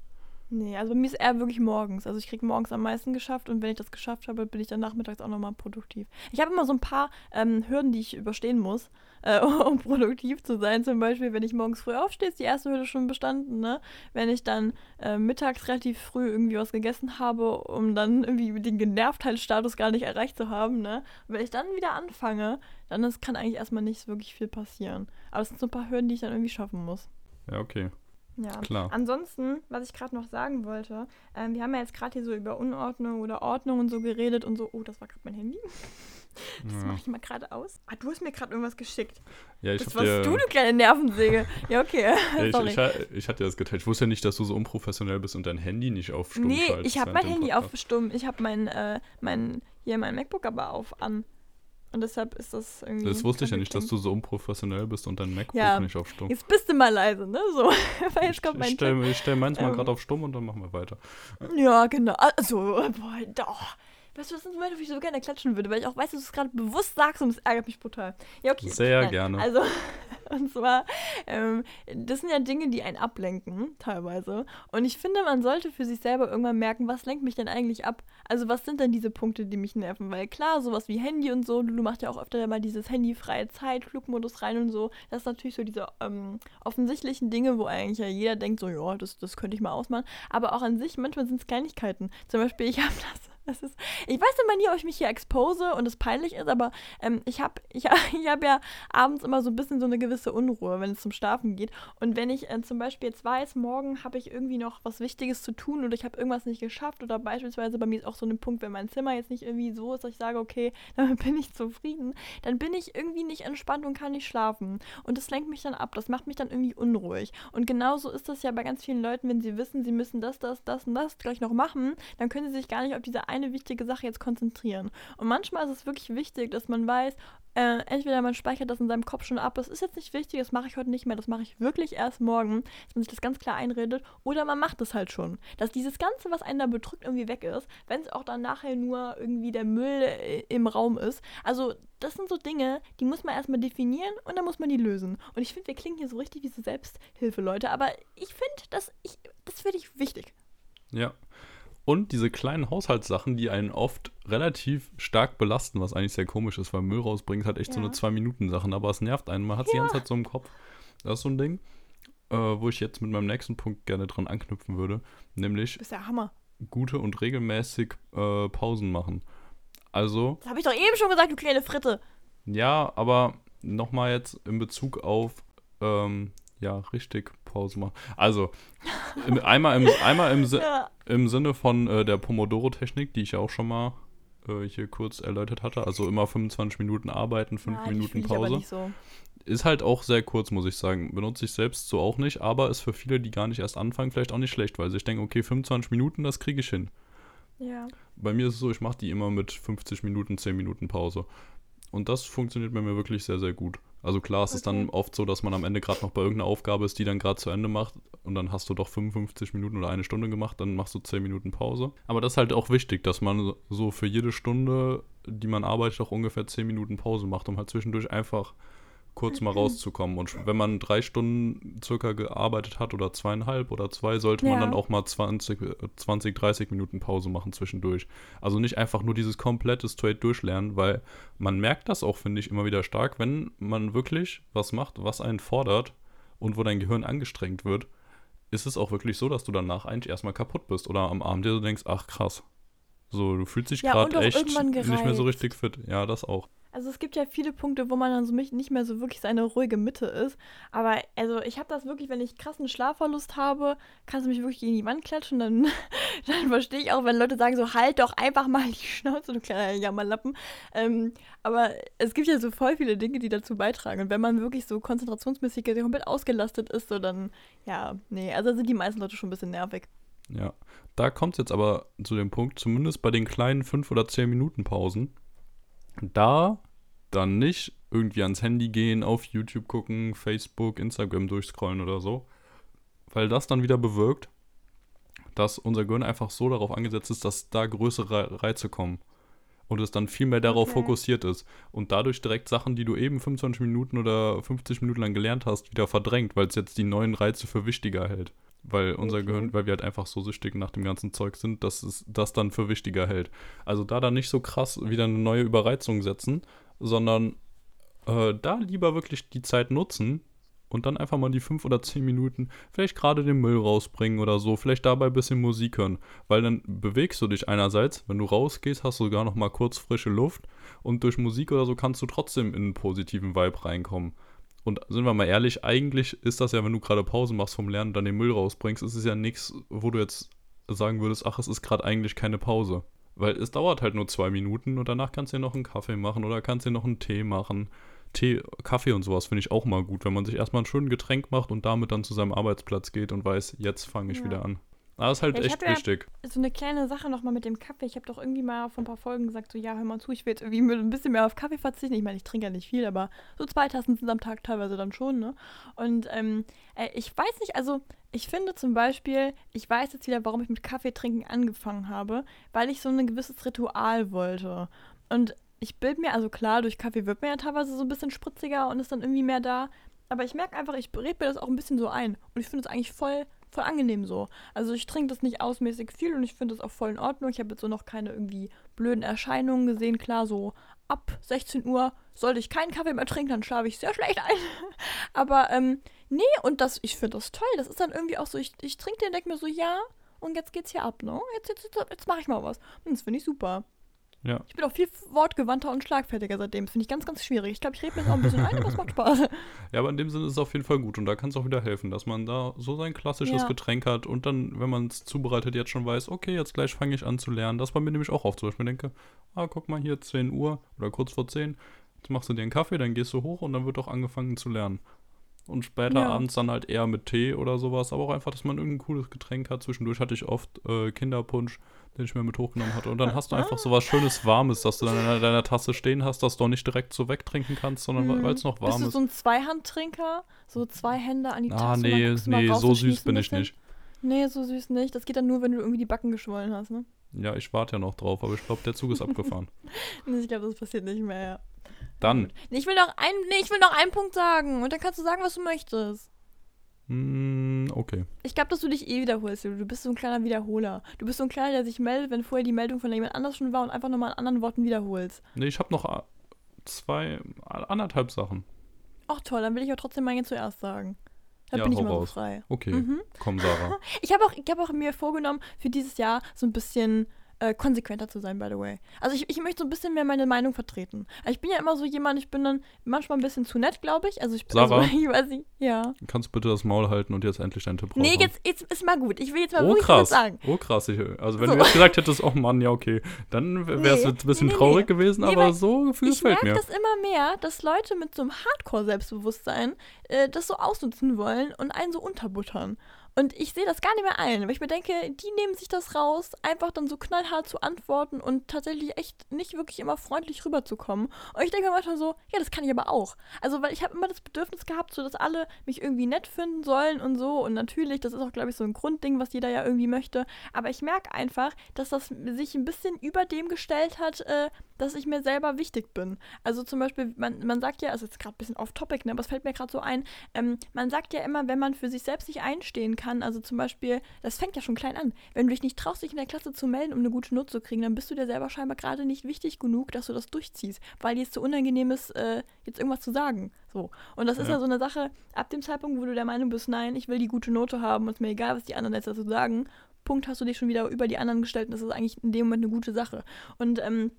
[SPEAKER 1] Nee, also bei mir ist eher wirklich morgens. Also ich kriege morgens am meisten geschafft und wenn ich das geschafft habe, bin ich dann nachmittags auch nochmal produktiv. Ich habe immer so ein paar ähm, Hürden, die ich überstehen muss, äh, um produktiv zu sein. Zum Beispiel, wenn ich morgens früh aufstehe, ist die erste Hürde schon bestanden. Ne? Wenn ich dann äh, mittags relativ früh irgendwie was gegessen habe, um dann irgendwie den Genervtheitsstatus gar nicht erreicht zu haben. Ne? Und wenn ich dann wieder anfange, dann ist, kann eigentlich erstmal nicht wirklich viel passieren. Aber es sind so ein paar Hürden, die ich dann irgendwie schaffen muss.
[SPEAKER 2] Ja, okay,
[SPEAKER 1] Ja.
[SPEAKER 2] klar.
[SPEAKER 1] Ansonsten, was ich gerade noch sagen wollte, ähm, wir haben ja jetzt gerade hier so über Unordnung oder Ordnung und so geredet und so. Oh, das war gerade mein Handy. Das
[SPEAKER 2] Ja,
[SPEAKER 1] mache ich mal gerade aus. Ah, du hast mir gerade irgendwas geschickt.
[SPEAKER 2] ja ich
[SPEAKER 1] das warst
[SPEAKER 2] dir,
[SPEAKER 1] du, du kleine Nervensäge. Ja, okay.
[SPEAKER 2] ja, ich, ich, ich hatte das geteilt. Ich wusste ja nicht, dass du so unprofessionell bist und dein Handy nicht auf Stumm
[SPEAKER 1] nee, ich habe mein Handy
[SPEAKER 2] Podcast.
[SPEAKER 1] auf stumm. Ich habe mein, äh, mein, hier mein MacBook aber auf an. Und deshalb ist das irgendwie.
[SPEAKER 2] Das wusste ich ja nicht, dass du so unprofessionell bist und dein MacBook
[SPEAKER 1] Ja,
[SPEAKER 2] nicht auf Stumm.
[SPEAKER 1] Jetzt bist du mal leise, ne? So. Weil jetzt kommt
[SPEAKER 2] ich
[SPEAKER 1] mein
[SPEAKER 2] ich stelle stell meins mal
[SPEAKER 1] Ähm.
[SPEAKER 2] gerade auf Stumm und dann machen wir weiter.
[SPEAKER 1] Ja, genau. Also, boah, doch. Weißt du, was sind Momente, wo ich so gerne klatschen würde, weil ich auch weiß, dass du es gerade bewusst sagst und es ärgert mich brutal. Ja, okay.
[SPEAKER 2] Sehr gerne.
[SPEAKER 1] Also, und zwar, ähm, das sind ja Dinge, die einen ablenken, teilweise. Und ich finde, man sollte für sich selber irgendwann merken, was lenkt mich denn eigentlich ab? Also, was sind denn diese Punkte, die mich nerven? Weil klar, sowas wie Handy und so, Lulu macht ja auch öfter mal dieses handyfreie Zeit, Flugmodus rein und so. Das ist natürlich so diese ähm, offensichtlichen Dinge, wo eigentlich ja jeder denkt, so, ja, das, das könnte ich mal ausmachen. Aber auch an sich, manchmal sind es Kleinigkeiten. Zum Beispiel, ich habe das. Das ist, ich weiß immer nie, ob ich mich hier expose und es peinlich ist, aber ähm, ich habe ich, ich hab ja abends immer so ein bisschen so eine gewisse Unruhe, wenn es zum Schlafen geht. Und wenn ich äh, zum Beispiel jetzt weiß, morgen habe ich irgendwie noch was Wichtiges zu tun oder ich habe irgendwas nicht geschafft oder beispielsweise bei mir ist auch so ein Punkt, wenn mein Zimmer jetzt nicht irgendwie so ist, dass ich sage, okay, damit bin ich zufrieden, dann bin ich irgendwie nicht entspannt und kann nicht schlafen. Und das lenkt mich dann ab, das macht mich dann irgendwie unruhig. Und genauso ist das ja bei ganz vielen Leuten, wenn sie wissen, sie müssen das, das, das und das gleich noch machen, dann können sie sich gar nicht auf diese eine wichtige Sache jetzt konzentrieren. Und manchmal ist es wirklich wichtig, dass man weiß, äh, entweder man speichert das in seinem Kopf schon ab, das ist jetzt nicht wichtig, das mache ich heute nicht mehr, das mache ich wirklich erst morgen, dass man sich das ganz klar einredet, oder man macht es halt schon. Dass dieses Ganze, was einen da bedrückt, irgendwie weg ist, wenn es auch dann nachher nur irgendwie der Müll äh, im Raum ist. Also, das sind so Dinge, die muss man erstmal definieren und dann muss man die lösen. Und ich finde, wir klingen hier so richtig wie so Selbsthilfeleute, aber ich finde, das, ich, das finde ich wichtig.
[SPEAKER 2] Ja. Und diese kleinen Haushaltssachen, die einen oft relativ stark belasten, was eigentlich sehr komisch ist, weil Müll rausbringen ist halt echt so
[SPEAKER 1] Ja.
[SPEAKER 2] eine Zwei-Minuten-Sache, aber es nervt einen. Man hat es die ganze Zeit so im Kopf. Das ist so ein Ding, äh, wo ich jetzt mit meinem nächsten Punkt gerne dran anknüpfen würde, nämlich
[SPEAKER 1] Das ist ja Hammer.
[SPEAKER 2] gute und regelmäßig äh, Pausen machen. Also,
[SPEAKER 1] Das habe ich doch eben schon gesagt, du kleine Fritte.
[SPEAKER 2] ja, aber nochmal jetzt in Bezug auf, ähm, ja, richtig Pause machen. Also, im, einmal, im, einmal im,
[SPEAKER 1] Ja.
[SPEAKER 2] im Sinne von äh, der Pomodoro-Technik, die ich ja auch schon mal äh, hier kurz erläutert hatte. Also immer 25 Minuten arbeiten, 5
[SPEAKER 1] Ah, die
[SPEAKER 2] Minuten
[SPEAKER 1] ich
[SPEAKER 2] Pause.
[SPEAKER 1] so.
[SPEAKER 2] Ist halt auch sehr kurz, muss ich sagen. Benutze ich selbst so auch nicht, aber ist für viele, die gar nicht erst anfangen, vielleicht auch nicht schlecht, weil sie sich denken, okay, 25 Minuten, das kriege ich hin.
[SPEAKER 1] Ja.
[SPEAKER 2] Bei mir ist es so, ich mache die immer mit 50 Minuten, 10 Minuten Pause. Und das funktioniert bei mir wirklich sehr, sehr gut. Also klar, es ist dann
[SPEAKER 1] Okay.
[SPEAKER 2] oft so, dass man am Ende gerade noch bei irgendeiner Aufgabe ist, die dann gerade zu Ende macht und dann hast du doch 55 Minuten oder eine Stunde gemacht, dann machst du 10 Minuten Pause. Aber das ist halt auch wichtig, dass man so für jede Stunde, die man arbeitet, auch ungefähr 10 Minuten Pause macht, um halt zwischendurch einfach kurz mal rauszukommen. Und wenn man drei Stunden circa gearbeitet hat oder zweieinhalb oder zwei, sollte man
[SPEAKER 1] Ja.
[SPEAKER 2] dann auch mal 20, äh, 20, 30 Minuten Pause machen zwischendurch. Also nicht einfach nur dieses komplette Straight durchlernen, weil man merkt das auch, finde ich, immer wieder stark, wenn man wirklich was macht, was einen fordert und wo dein Gehirn angestrengt wird, ist es auch wirklich so, dass du danach eigentlich erstmal kaputt bist oder am Abend dir so denkst, ach krass. So, du fühlst dich
[SPEAKER 1] Ja,
[SPEAKER 2] gerade echt nicht mehr so richtig fit. Ja, das auch.
[SPEAKER 1] Also es gibt ja viele Punkte, wo man dann so nicht mehr so wirklich seine ruhige Mitte ist. Aber also ich habe das wirklich, wenn ich krassen Schlafverlust habe, kannst du mich wirklich gegen die Wand klatschen, dann, dann verstehe ich auch, wenn Leute sagen so, halt doch einfach mal die Schnauze, du kleiner Jammerlappen. Ähm, aber es gibt ja so voll viele Dinge, die dazu beitragen. Und wenn man wirklich so konzentrationsmäßig komplett ausgelastet ist, so dann, ja, nee, also sind die meisten Leute schon ein bisschen nervig.
[SPEAKER 2] Ja, da kommt es jetzt aber zu dem Punkt, zumindest bei den kleinen 5 oder 10 Minuten Pausen, da dann nicht irgendwie ans Handy gehen, auf YouTube gucken, Facebook, Instagram durchscrollen oder so, weil das dann wieder bewirkt, dass unser Gehirn einfach so darauf angesetzt ist, dass da größere Reize kommen und es dann viel mehr darauf
[SPEAKER 1] Okay.
[SPEAKER 2] fokussiert ist und dadurch direkt Sachen, die du eben 25 Minuten oder 50 Minuten lang gelernt hast, wieder verdrängt, weil es jetzt die neuen Reize für wichtiger hält. Weil unser
[SPEAKER 1] Okay.
[SPEAKER 2] Gehirn, weil wir halt einfach so süchtig nach dem ganzen Zeug sind, dass es das dann für wichtiger hält. Also da dann nicht so krass wieder eine neue Überreizung setzen, sondern äh, da lieber wirklich die Zeit nutzen und dann einfach mal die fünf oder zehn Minuten vielleicht gerade den Müll rausbringen oder so, vielleicht dabei ein bisschen Musik hören, weil dann bewegst du dich einerseits, wenn du rausgehst, hast du sogar noch mal kurz frische Luft und durch Musik oder so kannst du trotzdem in einen positiven Vibe reinkommen. Und sind wir mal ehrlich, eigentlich ist das ja, wenn du gerade Pause machst vom Lernen und dann den Müll rausbringst, ist es ja nichts, wo du jetzt sagen würdest, ach, es ist gerade eigentlich keine Pause. Weil es dauert halt nur zwei Minuten und danach kannst du dir noch einen Kaffee machen oder kannst dir noch einen Tee machen. Tee, Kaffee und sowas finde ich auch mal gut, wenn man sich erstmal ein schönes Getränk macht und damit dann zu seinem Arbeitsplatz geht und weiß, jetzt fange ich
[SPEAKER 1] Ja.
[SPEAKER 2] wieder an. Aber das ist halt
[SPEAKER 1] Ja,
[SPEAKER 2] echt
[SPEAKER 1] hab ja-
[SPEAKER 2] wichtig.
[SPEAKER 1] So eine kleine Sache nochmal mit dem Kaffee. Ich habe doch irgendwie mal vor ein paar Folgen gesagt, so ja, hör mal zu, ich will jetzt irgendwie mit ein bisschen mehr auf Kaffee verzichten. Ich meine, ich trinke ja nicht viel, aber so zwei Tassen sind am Tag teilweise dann schon, ne? Und ähm, äh, ich weiß nicht, also ich finde zum Beispiel, ich weiß jetzt wieder, warum ich mit Kaffee trinken angefangen habe, weil ich so ein gewisses Ritual wollte. Und ich bild mir, also klar, durch Kaffee wird man ja teilweise so ein bisschen spritziger und ist dann irgendwie mehr da. Aber ich merke einfach, ich rede mir das auch ein bisschen so ein. Und ich finde es eigentlich voll, voll angenehm so. Also ich trinke das nicht ausmäßig viel und ich finde das auch voll in Ordnung. Ich habe jetzt so noch keine irgendwie blöden Erscheinungen gesehen. Klar, so ab 16 Uhr sollte ich keinen Kaffee mehr trinken, dann schlafe ich sehr schlecht ein. Aber ähm, nee, und das, ich finde das toll. Das ist dann irgendwie auch so, ich, ich trinke den denke mir so, ja, und jetzt geht's hier ab, ne? Jetzt, jetzt, jetzt, jetzt mache ich mal was. Und das finde ich super.
[SPEAKER 2] Ja.
[SPEAKER 1] Ich bin auch viel wortgewandter und schlagfertiger seitdem. Das finde ich ganz, ganz schwierig. Ich glaube, ich rede mir das auch ein bisschen ein, aber es macht Spaß.
[SPEAKER 2] Ja, aber in dem Sinne ist es auf jeden Fall gut und da kann es auch wieder helfen, dass man da so sein klassisches
[SPEAKER 1] Ja.
[SPEAKER 2] Getränk hat und dann, wenn man es zubereitet, jetzt schon weiß, okay, jetzt gleich fange ich an zu lernen. Das war mir nämlich auch oft so, dass ich mir denke, ah, guck mal hier, 10 Uhr oder kurz vor 10, jetzt machst du dir einen Kaffee, dann gehst du hoch und dann wird auch angefangen zu lernen. Und später
[SPEAKER 1] Ja.
[SPEAKER 2] abends dann halt eher mit Tee oder sowas, aber auch einfach, dass man irgendein cooles Getränk hat. Zwischendurch hatte ich oft äh, Kinderpunsch, den ich mir mit hochgenommen hatte. Und dann hast du einfach so was Schönes Warmes, dass du dann in deiner, deiner Tasse stehen hast, dass du auch nicht direkt so wegtrinken kannst, sondern
[SPEAKER 1] Mhm.
[SPEAKER 2] weil es noch
[SPEAKER 1] Bist
[SPEAKER 2] warm
[SPEAKER 1] du
[SPEAKER 2] ist.
[SPEAKER 1] so ein Zweihandtrinker? So zwei Hände an die Tasse
[SPEAKER 2] Ah,
[SPEAKER 1] und dann
[SPEAKER 2] nee,
[SPEAKER 1] du
[SPEAKER 2] nee,
[SPEAKER 1] raus
[SPEAKER 2] so süß bin ich
[SPEAKER 1] bisschen?
[SPEAKER 2] nicht.
[SPEAKER 1] Nee, so süß nicht. Das geht dann nur, wenn du irgendwie die Backen geschwollen hast, ne?
[SPEAKER 2] Ja, ich warte ja noch drauf, aber ich glaube, der Zug ist abgefahren.
[SPEAKER 1] Nee, Ich glaube, das passiert nicht mehr, ja.
[SPEAKER 2] Dann,
[SPEAKER 1] ich will noch ein, nee, ich will noch einen Punkt sagen und dann kannst du sagen, was du möchtest.
[SPEAKER 2] mm, okay.
[SPEAKER 1] Ich glaube, dass du dich eh wiederholst. Du bist so ein kleiner Wiederholer. Du bist so ein kleiner, der sich meldet, wenn vorher die Meldung von jemand anders schon war und einfach nochmal in anderen Worten wiederholst.
[SPEAKER 2] Nee, ich habe noch äh, zwei, anderthalb Sachen.
[SPEAKER 1] Ach toll, dann will ich auch trotzdem meine zuerst sagen. Da
[SPEAKER 2] Ja,
[SPEAKER 1] bin ich immer
[SPEAKER 2] raus.
[SPEAKER 1] so frei.
[SPEAKER 2] Okay,
[SPEAKER 1] Mhm.
[SPEAKER 2] komm, Sarah.
[SPEAKER 1] Ich habe auch, ich hab auch mir vorgenommen, für dieses Jahr so ein bisschen äh, konsequenter zu sein, by the way. Also ich, ich möchte so ein bisschen mehr meine Meinung vertreten. Also ich bin ja immer so jemand, ich bin dann manchmal ein bisschen zu nett, glaube ich. Also ich bin
[SPEAKER 2] Sarah?
[SPEAKER 1] Also, ich weiß nicht, ja.
[SPEAKER 2] Kannst du bitte das Maul halten und jetzt endlich deinen Tipp
[SPEAKER 1] Nee, jetzt, jetzt ist mal gut. Ich will jetzt mal
[SPEAKER 2] Oh
[SPEAKER 1] wirklich was
[SPEAKER 2] krass,
[SPEAKER 1] sagen.
[SPEAKER 2] oh krass. Ich, also wenn
[SPEAKER 1] So.
[SPEAKER 2] du jetzt gesagt hättest, oh Mann, ja okay, dann wäre es
[SPEAKER 1] Nee,
[SPEAKER 2] jetzt ein bisschen
[SPEAKER 1] nee, nee,
[SPEAKER 2] traurig
[SPEAKER 1] nee.
[SPEAKER 2] gewesen,
[SPEAKER 1] Nee,
[SPEAKER 2] aber so
[SPEAKER 1] Ich
[SPEAKER 2] gefällt
[SPEAKER 1] merke
[SPEAKER 2] mir.
[SPEAKER 1] das immer mehr, dass Leute mit so einem Hardcore-Selbstbewusstsein äh, das so ausnutzen wollen und einen so unterbuttern. Und ich sehe das gar nicht mehr ein, weil ich mir denke, die nehmen sich das raus, einfach dann so knallhart zu antworten und tatsächlich echt nicht wirklich immer freundlich rüberzukommen. Und ich denke mir manchmal so, ja, das kann ich aber auch. Also, weil ich habe immer das Bedürfnis gehabt, so dass alle mich irgendwie nett finden sollen und so. Und natürlich, das ist auch, glaube ich, so ein Grundding, was jeder ja irgendwie möchte. Aber ich merke einfach, dass das sich ein bisschen über dem gestellt hat, äh, dass ich mir selber wichtig bin. Also zum Beispiel, man, man sagt ja, also jetzt gerade ein bisschen off-topic, ne, aber es fällt mir gerade so ein, ähm, man sagt ja immer, wenn man für sich selbst nicht einstehen kann, also zum Beispiel, das fängt ja schon klein an, wenn du dich nicht traust, dich in der Klasse zu melden, um eine gute Note zu kriegen, dann bist du dir selber scheinbar gerade nicht wichtig genug, dass du das durchziehst, weil dir es so unangenehm ist, äh, jetzt irgendwas zu sagen. So. Und das ist
[SPEAKER 2] Ja.
[SPEAKER 1] ja so eine Sache, ab dem Zeitpunkt, wo du der Meinung bist, nein, ich will die gute Note haben, und es ist mir egal, was die anderen jetzt dazu sagen, Punkt hast du dich schon wieder über die anderen gestellt und das ist eigentlich in dem Moment eine gute Sache. Und ähm,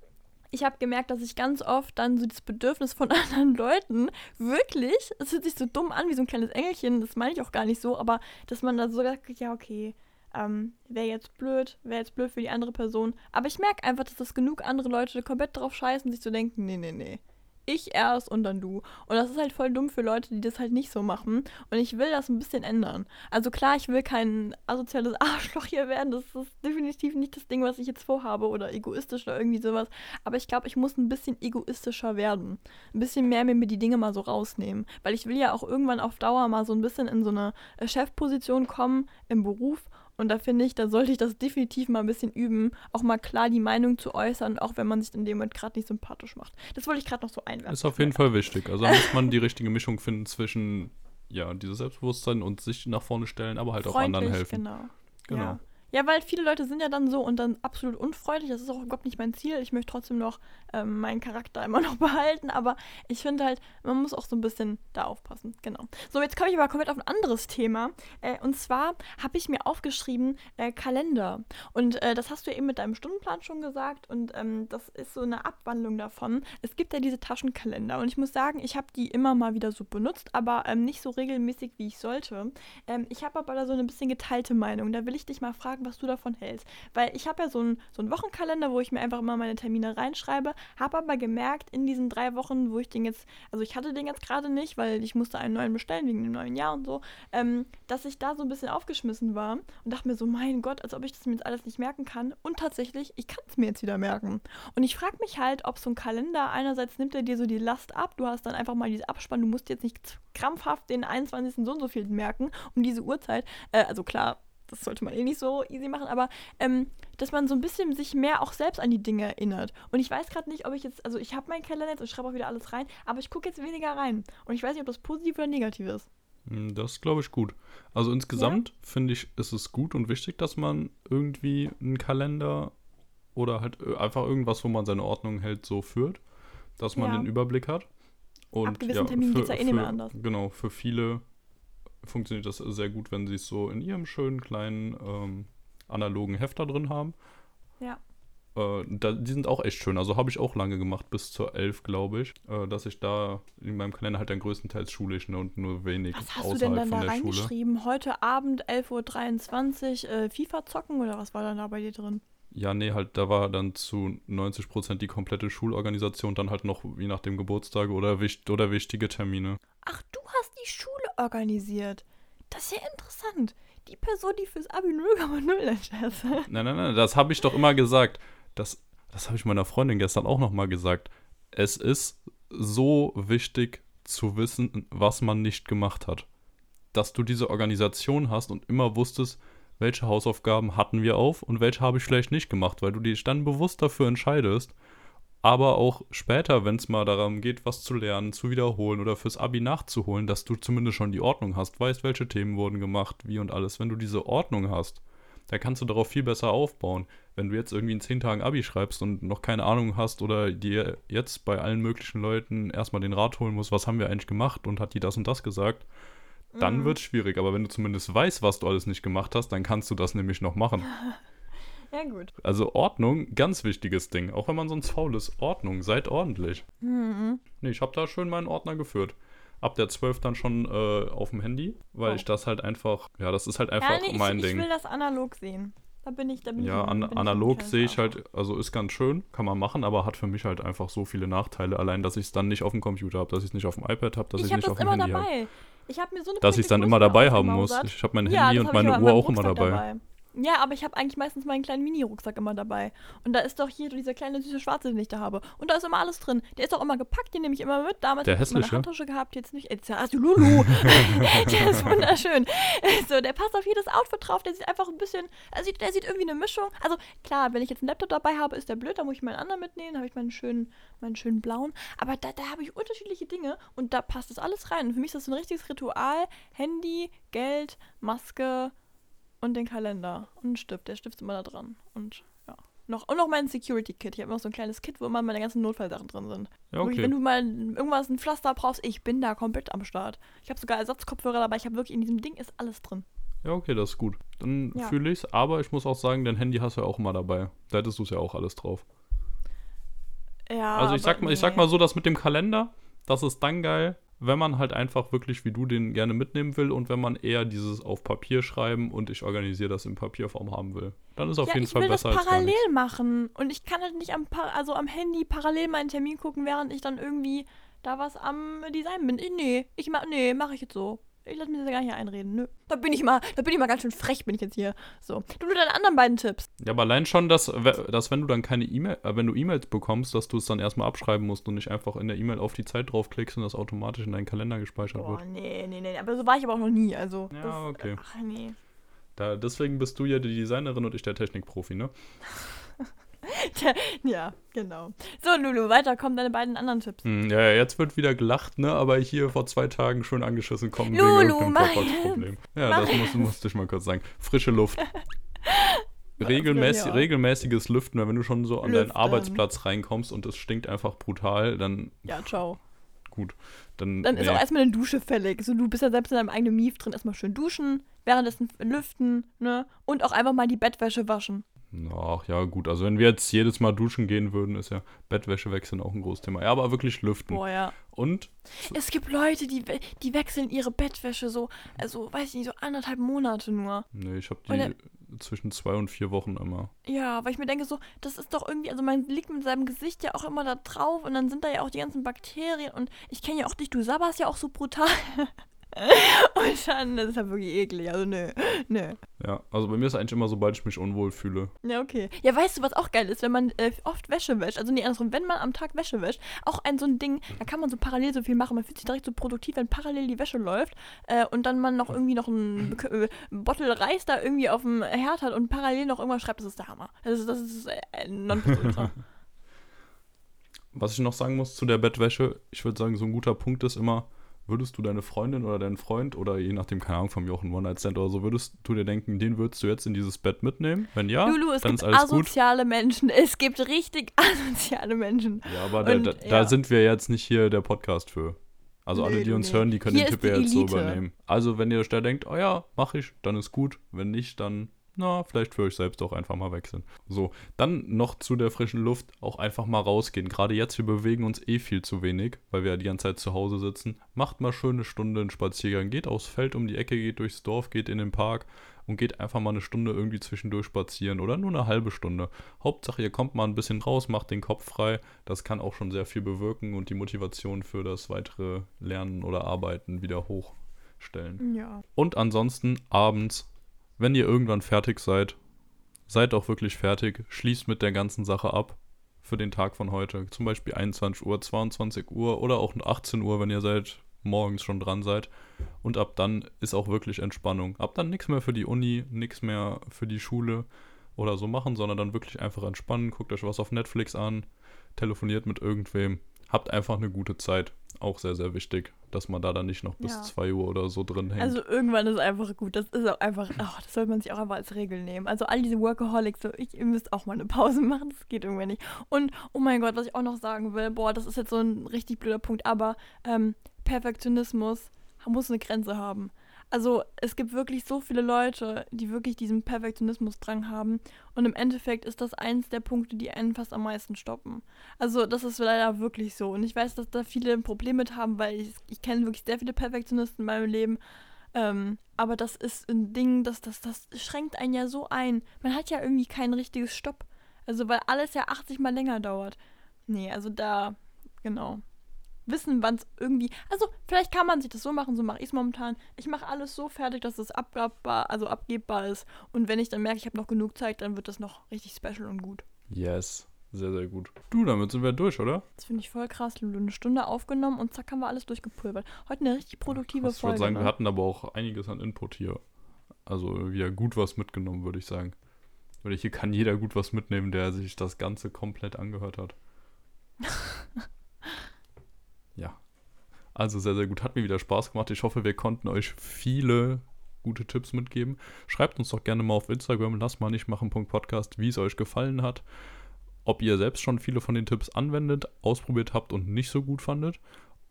[SPEAKER 1] ich habe gemerkt, dass ich ganz oft dann so das Bedürfnis von anderen Leuten wirklich, es hört sich so dumm an wie so ein kleines Engelchen, das meine ich auch gar nicht so, aber dass man da so sagt, ja, okay, ähm, wäre jetzt blöd, wäre jetzt blöd für die andere Person. Aber ich merke einfach, dass das genug andere Leute komplett drauf scheißen, sich zu denken, nee, nee, nee. Ich erst und dann du. Und das ist halt voll dumm für Leute, die das halt nicht so machen. Und ich will das ein bisschen ändern. Also klar, ich will kein asoziales Arschloch hier werden. Das ist definitiv nicht das Ding, was ich jetzt vorhabe. Oder egoistisch oder irgendwie sowas. Aber ich glaube, ich muss ein bisschen egoistischer werden. Ein bisschen mehr mir die Dinge mal so rausnehmen. Weil ich will ja auch irgendwann auf Dauer mal so ein bisschen in so eine äh, Chefposition kommen im Beruf. Und da finde ich, da sollte ich das definitiv mal ein bisschen üben, auch mal klar die Meinung zu äußern, auch wenn man sich in dem Moment gerade nicht sympathisch macht. Das wollte ich gerade noch so einwerfen.
[SPEAKER 2] Ist auf jeden Fall wichtig. Also da muss man die richtige Mischung finden zwischen, ja, dieses Selbstbewusstsein und sich nach vorne stellen, aber halt auch anderen helfen.
[SPEAKER 1] Genau.
[SPEAKER 2] Genau.
[SPEAKER 1] Ja. Ja, weil viele Leute sind ja dann so und dann absolut unfreundlich. Das ist auch überhaupt nicht mein Ziel. Ich möchte trotzdem noch ähm, meinen Charakter immer noch behalten, aber ich finde halt, man muss auch so ein bisschen da aufpassen. Genau. So, jetzt komme ich aber komplett auf ein anderes Thema. Äh, und zwar habe ich mir aufgeschrieben äh, Kalender. Und äh, das hast du ja eben mit deinem Stundenplan schon gesagt und ähm, das ist so eine Abwandlung davon. Es gibt ja diese Taschenkalender und ich muss sagen, ich habe die immer mal wieder so benutzt, aber ähm, nicht so regelmäßig, wie ich sollte. Ähm, ich habe aber da so eine bisschen geteilte Meinung. Da will ich dich mal fragen, was du davon hältst. Weil ich habe ja so einen so Wochenkalender, wo ich mir einfach immer meine Termine reinschreibe, habe aber gemerkt, in diesen drei Wochen, wo ich den jetzt, also ich hatte den jetzt gerade nicht, weil ich musste einen neuen bestellen wegen dem neuen Jahr und so, ähm, dass ich da so ein bisschen aufgeschmissen war und dachte mir so, mein Gott, als ob ich das mir jetzt alles nicht merken kann. Und tatsächlich, ich kann es mir jetzt wieder merken. Und ich frage mich halt, ob so ein Kalender, einerseits nimmt er dir so die Last ab, du hast dann einfach mal diese Abspann, du musst jetzt nicht krampfhaft den 21. so und so viel merken, um diese Uhrzeit. Äh, also klar, das sollte man eh nicht so easy machen, aber ähm, dass man so ein bisschen sich mehr auch selbst an die Dinge erinnert. Und ich weiß gerade nicht, ob ich jetzt, also ich habe meinen Kalender jetzt und schreibe auch wieder alles rein, aber ich gucke jetzt weniger rein. Und ich weiß nicht, ob das positiv oder negativ ist.
[SPEAKER 2] Hm, Das glaube ich gut. Also insgesamt finde ich, ist es gut und wichtig, dass man irgendwie einen Kalender oder halt äh, einfach irgendwas, wo man seine Ordnung hält, so führt, dass man
[SPEAKER 1] Ja.
[SPEAKER 2] den Überblick hat. Und
[SPEAKER 1] Ab gewissen Terminen geht's ja eh nicht mehr anders.
[SPEAKER 2] Genau, für viele funktioniert das sehr gut, wenn sie es so in ihrem schönen kleinen ähm, analogen Hefter drin haben.
[SPEAKER 1] Ja.
[SPEAKER 2] Äh, da, die sind auch echt schön. Also habe ich auch lange gemacht, bis zur 11, glaube ich, äh, dass ich da in meinem Kalender halt dann größtenteils schulisch ne, und nur wenig
[SPEAKER 1] Was hast du
[SPEAKER 2] außerhalb
[SPEAKER 1] denn dann da
[SPEAKER 2] der Schule.
[SPEAKER 1] reingeschrieben? Heute Abend 11.23 Uhr äh, FIFA zocken oder was war dann da bei dir drin?
[SPEAKER 2] Ja, nee, halt, da war dann zu 90% die komplette Schulorganisation, dann halt noch je nach dem Geburtstag oder, wicht oder wichtige Termine.
[SPEAKER 1] Ach, du hast die Schule organisiert. Das ist ja interessant. Die Person, die fürs Abi 0,0 entscheidet.
[SPEAKER 2] Nein, nein, nein, das habe ich doch immer gesagt. Das, das habe ich meiner Freundin gestern auch nochmal gesagt. Es ist so wichtig zu wissen, was man nicht gemacht hat. Dass du diese Organisation hast und immer wusstest, welche Hausaufgaben hatten wir auf und welche habe ich vielleicht nicht gemacht, weil du dich dann bewusst dafür entscheidest. Aber auch später, wenn es mal darum geht, was zu lernen, zu wiederholen oder fürs Abi nachzuholen, dass du zumindest schon die Ordnung hast, weißt, welche Themen wurden gemacht, wie und alles. Wenn du diese Ordnung hast, da kannst du darauf viel besser aufbauen. Wenn du jetzt irgendwie in 10 Tagen Abi schreibst und noch keine Ahnung hast oder dir jetzt bei allen möglichen Leuten erstmal den Rat holen musst, was haben wir eigentlich gemacht und hat die das und das gesagt, dann
[SPEAKER 1] Mhm.
[SPEAKER 2] wird es schwierig. Aber wenn du zumindest weißt, was du alles nicht gemacht hast, dann kannst du das nämlich noch machen.
[SPEAKER 1] Ja, gut.
[SPEAKER 2] Also Ordnung, ganz wichtiges Ding. Auch wenn man sonst faul ist. Ordnung, seid ordentlich.
[SPEAKER 1] Mhm.
[SPEAKER 2] Nee, ich habe da schön meinen Ordner geführt. Ab der 12 dann schon äh, auf dem Handy, weil
[SPEAKER 1] Oh.
[SPEAKER 2] ich das halt einfach, ja, das ist halt einfach
[SPEAKER 1] ja, nee,
[SPEAKER 2] mein
[SPEAKER 1] ich,
[SPEAKER 2] Ding.
[SPEAKER 1] ich will das analog sehen. Da bin ich, da bin
[SPEAKER 2] Ja,
[SPEAKER 1] ich.
[SPEAKER 2] an,
[SPEAKER 1] ich ein
[SPEAKER 2] analog
[SPEAKER 1] kleines
[SPEAKER 2] sehe ich halt, also ist ganz schön, kann man machen, aber hat für mich halt einfach so viele Nachteile. Allein, dass ich es dann nicht auf dem Computer habe, dass ich es nicht auf dem iPad habe, dass ich
[SPEAKER 1] Ich
[SPEAKER 2] es nicht auf dem Handy habe.
[SPEAKER 1] dabei. Ich habe mir so eine
[SPEAKER 2] Dass ich es dann immer dabei haben muss. Ich habe mein
[SPEAKER 1] Ja,
[SPEAKER 2] Handy
[SPEAKER 1] das
[SPEAKER 2] und
[SPEAKER 1] hab ich
[SPEAKER 2] meine Uhr auch immer
[SPEAKER 1] Rucksack
[SPEAKER 2] dabei.
[SPEAKER 1] Ja, aber ich habe eigentlich meistens meinen kleinen Mini-Rucksack immer dabei. Und da ist doch hier dieser kleine süße Schwarze, den ich da habe. Und da ist immer alles drin. Der ist auch immer gepackt, den nehme ich immer mit. Damals
[SPEAKER 2] Der
[SPEAKER 1] hab ich meine? Handtasche gehabt, jetzt nicht. Jetzt hast du Lulu. der ist wunderschön. So, der passt auf jedes Outfit drauf. Der sieht einfach ein bisschen, also der sieht irgendwie eine Mischung. Also klar, wenn ich jetzt einen Laptop dabei habe, ist der blöd, da muss ich meinen anderen mitnehmen. Da habe ich meinen schönen, meinen schönen blauen. Aber da, da habe ich unterschiedliche Dinge und da passt das alles rein. Und für mich ist das ein richtiges Ritual. Handy, Geld, Maske, und den Kalender und einen Stift. Der Stift ist immer da dran. Und ja. Noch, und noch mein Security-Kit. Ich habe noch so ein kleines Kit, wo immer meine ganzen Notfallsachen drin sind.
[SPEAKER 2] Ja, okay.
[SPEAKER 1] wenn du mal irgendwas, ein Pflaster brauchst, ich bin da komplett am Start. Ich habe sogar Ersatzkopfhörer dabei. Ich habe wirklich in diesem Ding ist alles drin.
[SPEAKER 2] Ja, okay, das ist gut. Dann
[SPEAKER 1] Ja.
[SPEAKER 2] fühle ich's, aber ich muss auch sagen, dein Handy hast du ja auch immer dabei. Da hättest du es ja auch alles drauf.
[SPEAKER 1] Ja.
[SPEAKER 2] Also ich sag mal, ich sag mal so, das mit dem Kalender, das ist dann geil, wenn man halt einfach wirklich wie du den gerne mitnehmen will und wenn man eher dieses auf Papier schreiben und ich organisiere das in Papierform haben will. Dann ist auf
[SPEAKER 1] ja,
[SPEAKER 2] jeden
[SPEAKER 1] ich
[SPEAKER 2] Fall
[SPEAKER 1] will das
[SPEAKER 2] besser als gar
[SPEAKER 1] parallel
[SPEAKER 2] nichts.
[SPEAKER 1] machen. Und ich kann halt nicht am, also am Handy parallel meinen Termin gucken, während ich dann irgendwie da was am Design bin. Ich- Nee, ich mach, nee, mache ich jetzt so. Ich lasse mir das gar nicht einreden. Nö. Da bin ich mal, da bin ich mal ganz schön frech, bin ich jetzt hier. So. Du nur deine anderen beiden Tipps.
[SPEAKER 2] Ja, aber allein schon, dass, dass wenn du dann keine E-Mail, äh, wenn du E-Mails bekommst, dass du es dann erstmal abschreiben musst und nicht einfach in der E-Mail auf die Zeit draufklickst und das automatisch in deinen Kalender gespeichert
[SPEAKER 1] Boah,
[SPEAKER 2] wird.
[SPEAKER 1] nee, nee, nee. Aber so war ich aber auch noch nie. Also.
[SPEAKER 2] Ja,
[SPEAKER 1] das,
[SPEAKER 2] okay.
[SPEAKER 1] Ach, nee.
[SPEAKER 2] Da, deswegen bist du ja die Designerin und ich der Technikprofi, ne?
[SPEAKER 1] Ja, genau. So, Lulu, weiter kommen deine beiden anderen Tipps.
[SPEAKER 2] Hm, ja, jetzt wird wieder gelacht, ne? Aber hier vor zwei Tagen schon angeschissen kommen
[SPEAKER 1] Lulu,
[SPEAKER 2] wegen irgendeinem
[SPEAKER 1] mach-
[SPEAKER 2] Dropbox-Problem. Ja,
[SPEAKER 1] mach-
[SPEAKER 2] das muss, musste ich mal kurz sagen. Frische Luft. Regelmäßig,
[SPEAKER 1] ja.
[SPEAKER 2] regelmäßiges Lüften, weil wenn du schon so an deinen
[SPEAKER 1] Lüften.
[SPEAKER 2] Arbeitsplatz reinkommst und es stinkt einfach brutal, dann
[SPEAKER 1] Ja, ciao.
[SPEAKER 2] gut. Dann,
[SPEAKER 1] Dann ist
[SPEAKER 2] nee.
[SPEAKER 1] auch erstmal eine Dusche fällig. So, du bist ja selbst in deinem eigenen Mief drin. Erstmal schön duschen, währenddessen lüften, ne? Und auch einfach mal die Bettwäsche waschen.
[SPEAKER 2] Ach ja, gut. Also wenn wir jetzt jedes Mal duschen gehen würden, ist ja Bettwäsche wechseln auch ein großes Thema. Ja, aber wirklich lüften.
[SPEAKER 1] Boah, ja.
[SPEAKER 2] Und
[SPEAKER 1] Es gibt Leute, die, we- die wechseln ihre Bettwäsche so, also, weiß ich nicht, so anderthalb Monate nur.
[SPEAKER 2] nee, ich habe die zwischen zwei und vier Wochen immer.
[SPEAKER 1] Ja, weil ich mir denke so, das ist doch irgendwie, also man liegt mit seinem Gesicht ja auch immer da drauf und dann sind da ja auch die ganzen Bakterien und ich kenne ja auch dich, du sabberst ja auch so brutal. und dann, das ist ja wirklich eklig, also nö, nö.
[SPEAKER 2] Ja, also bei mir ist eigentlich immer, sobald ich mich unwohl fühle.
[SPEAKER 1] Ja, okay. Ja, weißt du, was auch geil ist, wenn man äh, oft Wäsche wäscht, also nee, andersrum, wenn man am Tag Wäsche wäscht, auch ein so ein Ding, da kann man so parallel so viel machen, man fühlt sich direkt so produktiv, wenn parallel die Wäsche läuft äh, und dann man noch irgendwie noch ein, äh, Bottle Reis da irgendwie auf dem Herd hat und parallel noch irgendwas schreibt, das ist der Hammer. Das ist, das ist äh, Nonplusultra.
[SPEAKER 2] Was ich noch sagen muss zu der Bettwäsche, ich würde sagen, so ein guter Punkt ist immer, würdest du deine Freundin oder deinen Freund oder je nachdem, keine Ahnung, vom Jochen One Night Stand oder so, würdest du dir denken, den würdest du jetzt in dieses Bett mitnehmen? Wenn ja,
[SPEAKER 1] Lulu, es
[SPEAKER 2] dann
[SPEAKER 1] gibt
[SPEAKER 2] ist alles gut.
[SPEAKER 1] asoziale Menschen. Es gibt richtig asoziale Menschen.
[SPEAKER 2] Ja, aber da,
[SPEAKER 1] Und,
[SPEAKER 2] da,
[SPEAKER 1] ja.
[SPEAKER 2] da sind wir jetzt nicht hier der Podcast für. Also alle, die uns
[SPEAKER 1] nee.
[SPEAKER 2] hören, die können
[SPEAKER 1] Hier
[SPEAKER 2] den Tipp ja
[SPEAKER 1] die
[SPEAKER 2] jetzt so übernehmen. Also wenn ihr euch da denkt, oh ja, mach ich, dann ist gut. Wenn nicht, dann, na, vielleicht für euch selbst auch einfach mal wechseln. So, dann noch zu der frischen Luft, auch einfach mal rausgehen. Gerade jetzt, wir bewegen uns eh viel zu wenig, weil wir ja die ganze Zeit zu Hause sitzen. Macht mal schöne Stunde einen Spaziergang. Geht aufs Feld um die Ecke, geht durchs Dorf, geht in den Park und geht einfach mal eine Stunde irgendwie zwischendurch spazieren oder nur eine halbe Stunde. Hauptsache, ihr kommt mal ein bisschen raus, macht den Kopf frei. Das kann auch schon sehr viel bewirken und die Motivation für das weitere Lernen oder Arbeiten wieder hochstellen.
[SPEAKER 1] Ja.
[SPEAKER 2] Und ansonsten abends, wenn ihr irgendwann fertig seid, seid auch wirklich fertig, schließt mit der ganzen Sache ab für den Tag von heute. Zum Beispiel 21 Uhr, 22 Uhr oder auch 18 Uhr, wenn ihr seit morgens schon dran seid. Und ab dann ist auch wirklich Entspannung. Ab dann nichts mehr für die Uni, nichts mehr für die Schule oder so machen, sondern dann wirklich einfach entspannen. Guckt euch was auf Netflix an, telefoniert mit irgendwem. Habt einfach eine gute Zeit. Auch sehr, sehr wichtig, dass man da dann nicht noch bis
[SPEAKER 1] Ja.
[SPEAKER 2] 2 Uhr oder so drin hängt.
[SPEAKER 1] Also irgendwann ist einfach gut. Das ist auch einfach, ach, das sollte man sich auch einfach als Regel nehmen. Also all diese Workaholics, so, ich, ihr müsst auch mal eine Pause machen, das geht irgendwann nicht. Und, oh mein Gott, was ich auch noch sagen will, boah, das ist jetzt so ein richtig blöder Punkt, aber ähm, Perfektionismus muss eine Grenze haben. Also es gibt wirklich so viele Leute, die wirklich diesen Perfektionismus-Drang haben. Und im Endeffekt ist das eins der Punkte, die einen fast am meisten stoppen. Also das ist leider wirklich so. Und ich weiß, dass da viele ein Problem mit haben, weil ich, ich kenne wirklich sehr viele Perfektionisten in meinem Leben. Ähm, aber das ist ein Ding, das, das, das schränkt einen ja so ein. Man hat ja irgendwie kein richtiges Stopp. Also weil alles ja 80 mal länger dauert. Nee, also da, genau wissen, wann es irgendwie. Also, vielleicht kann man sich das so machen, so mache ich es momentan. Ich mache alles so fertig, dass es abgabbar, also abgebbar ist. Und wenn ich dann merke, ich habe noch genug Zeit, dann wird das noch richtig special und gut.
[SPEAKER 2] Yes. Sehr, sehr gut. Du, damit sind wir durch, oder?
[SPEAKER 1] Das finde ich voll krass, Lulu. Eine Stunde aufgenommen und zack haben wir alles durchgepulvert. Heute eine richtig produktive krass, Folge.
[SPEAKER 2] Ich würde sagen, ne? wir hatten aber auch einiges an Input hier. Also wieder gut was mitgenommen, würde ich sagen. Oder hier kann jeder gut was mitnehmen, der sich das Ganze komplett angehört hat. Also sehr, sehr gut. Hat mir wieder Spaß gemacht. Ich hoffe, wir konnten euch viele gute Tipps mitgeben. Schreibt uns doch gerne mal auf Instagram, lass mal nicht machen. Podcast, wie es euch gefallen hat. Ob ihr selbst schon viele von den Tipps anwendet, ausprobiert habt und nicht so gut fandet.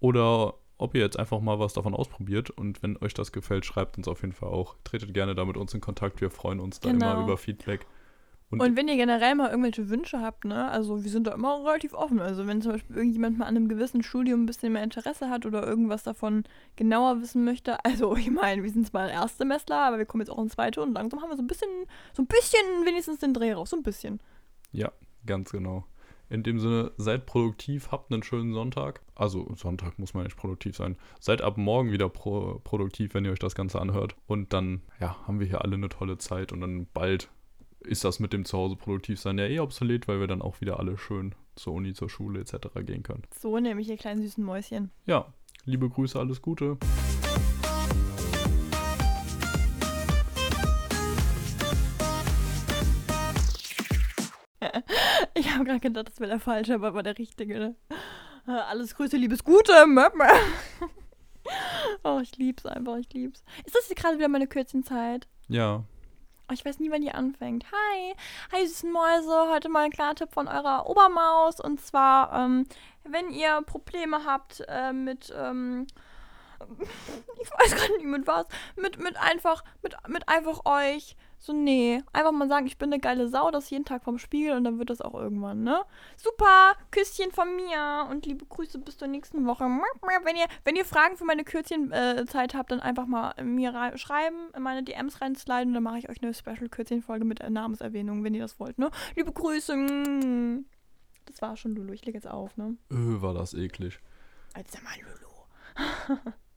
[SPEAKER 2] Oder ob ihr jetzt einfach mal was davon ausprobiert. Und wenn euch das gefällt, schreibt uns auf jeden Fall auch. Tretet gerne da mit uns in Kontakt. Wir freuen uns da genau. immer über Feedback.
[SPEAKER 1] Und, und, wenn ihr generell mal irgendwelche Wünsche habt, ne, also wir sind da immer relativ offen. Also wenn zum Beispiel irgendjemand mal an einem gewissen Studium ein bisschen mehr Interesse hat oder irgendwas davon genauer wissen möchte, also ich meine, wir sind zwar Erstsemestler, aber wir kommen jetzt auch ins zweite und langsam haben wir so ein bisschen, so ein bisschen wenigstens den Dreh raus, so ein bisschen.
[SPEAKER 2] Ja, ganz genau. In dem Sinne, seid produktiv, habt einen schönen Sonntag. Also Sonntag muss man nicht produktiv sein. Seid ab morgen wieder pro produktiv, wenn ihr euch das Ganze anhört. Und dann, ja, haben wir hier alle eine tolle Zeit und dann bald ist das mit dem Zuhause produktiv sein ja eh obsolet, weil wir dann auch wieder alle schön zur Uni, zur Schule etc. gehen können.
[SPEAKER 1] So nämlich ihr kleinen süßen Mäuschen.
[SPEAKER 2] Ja, liebe Grüße, alles Gute.
[SPEAKER 1] ich habe gerade gedacht, das wäre der falsche, aber war der richtige. Ne? Äh, alles Grüße, liebes Gute. oh, ich lieb's einfach, ich lieb's. Ist das jetzt gerade wieder meine Kürzchenzeit?
[SPEAKER 2] Ja.
[SPEAKER 1] Oh, ich weiß nie, wann die anfängt. Hi, hi süßen Mäuse. Heute mal ein kleiner Tipp von eurer Obermaus. Und zwar, ähm, wenn ihr Probleme habt äh, mit, ähm, ich weiß gar nicht mit was, mit, mit einfach, mit, mit einfach euch so, nee, einfach mal sagen, ich bin eine geile Sau, das jeden Tag vom Spiegel und dann wird das auch irgendwann, ne? Super, Küsschen von mir und liebe Grüße bis zur nächsten Woche. Wenn ihr, wenn ihr Fragen für meine Kürzchenzeit äh, habt, dann einfach mal mir schreiben, in meine DMs reinsliden und dann mache ich euch eine Special-Kürzchen-Folge mit Namenserwähnung, wenn ihr das wollt, ne? Liebe Grüße. Das war schon, Lulu. Ich lege jetzt auf, ne?
[SPEAKER 2] Öh, war das eklig.
[SPEAKER 1] Als der mal, Lulu.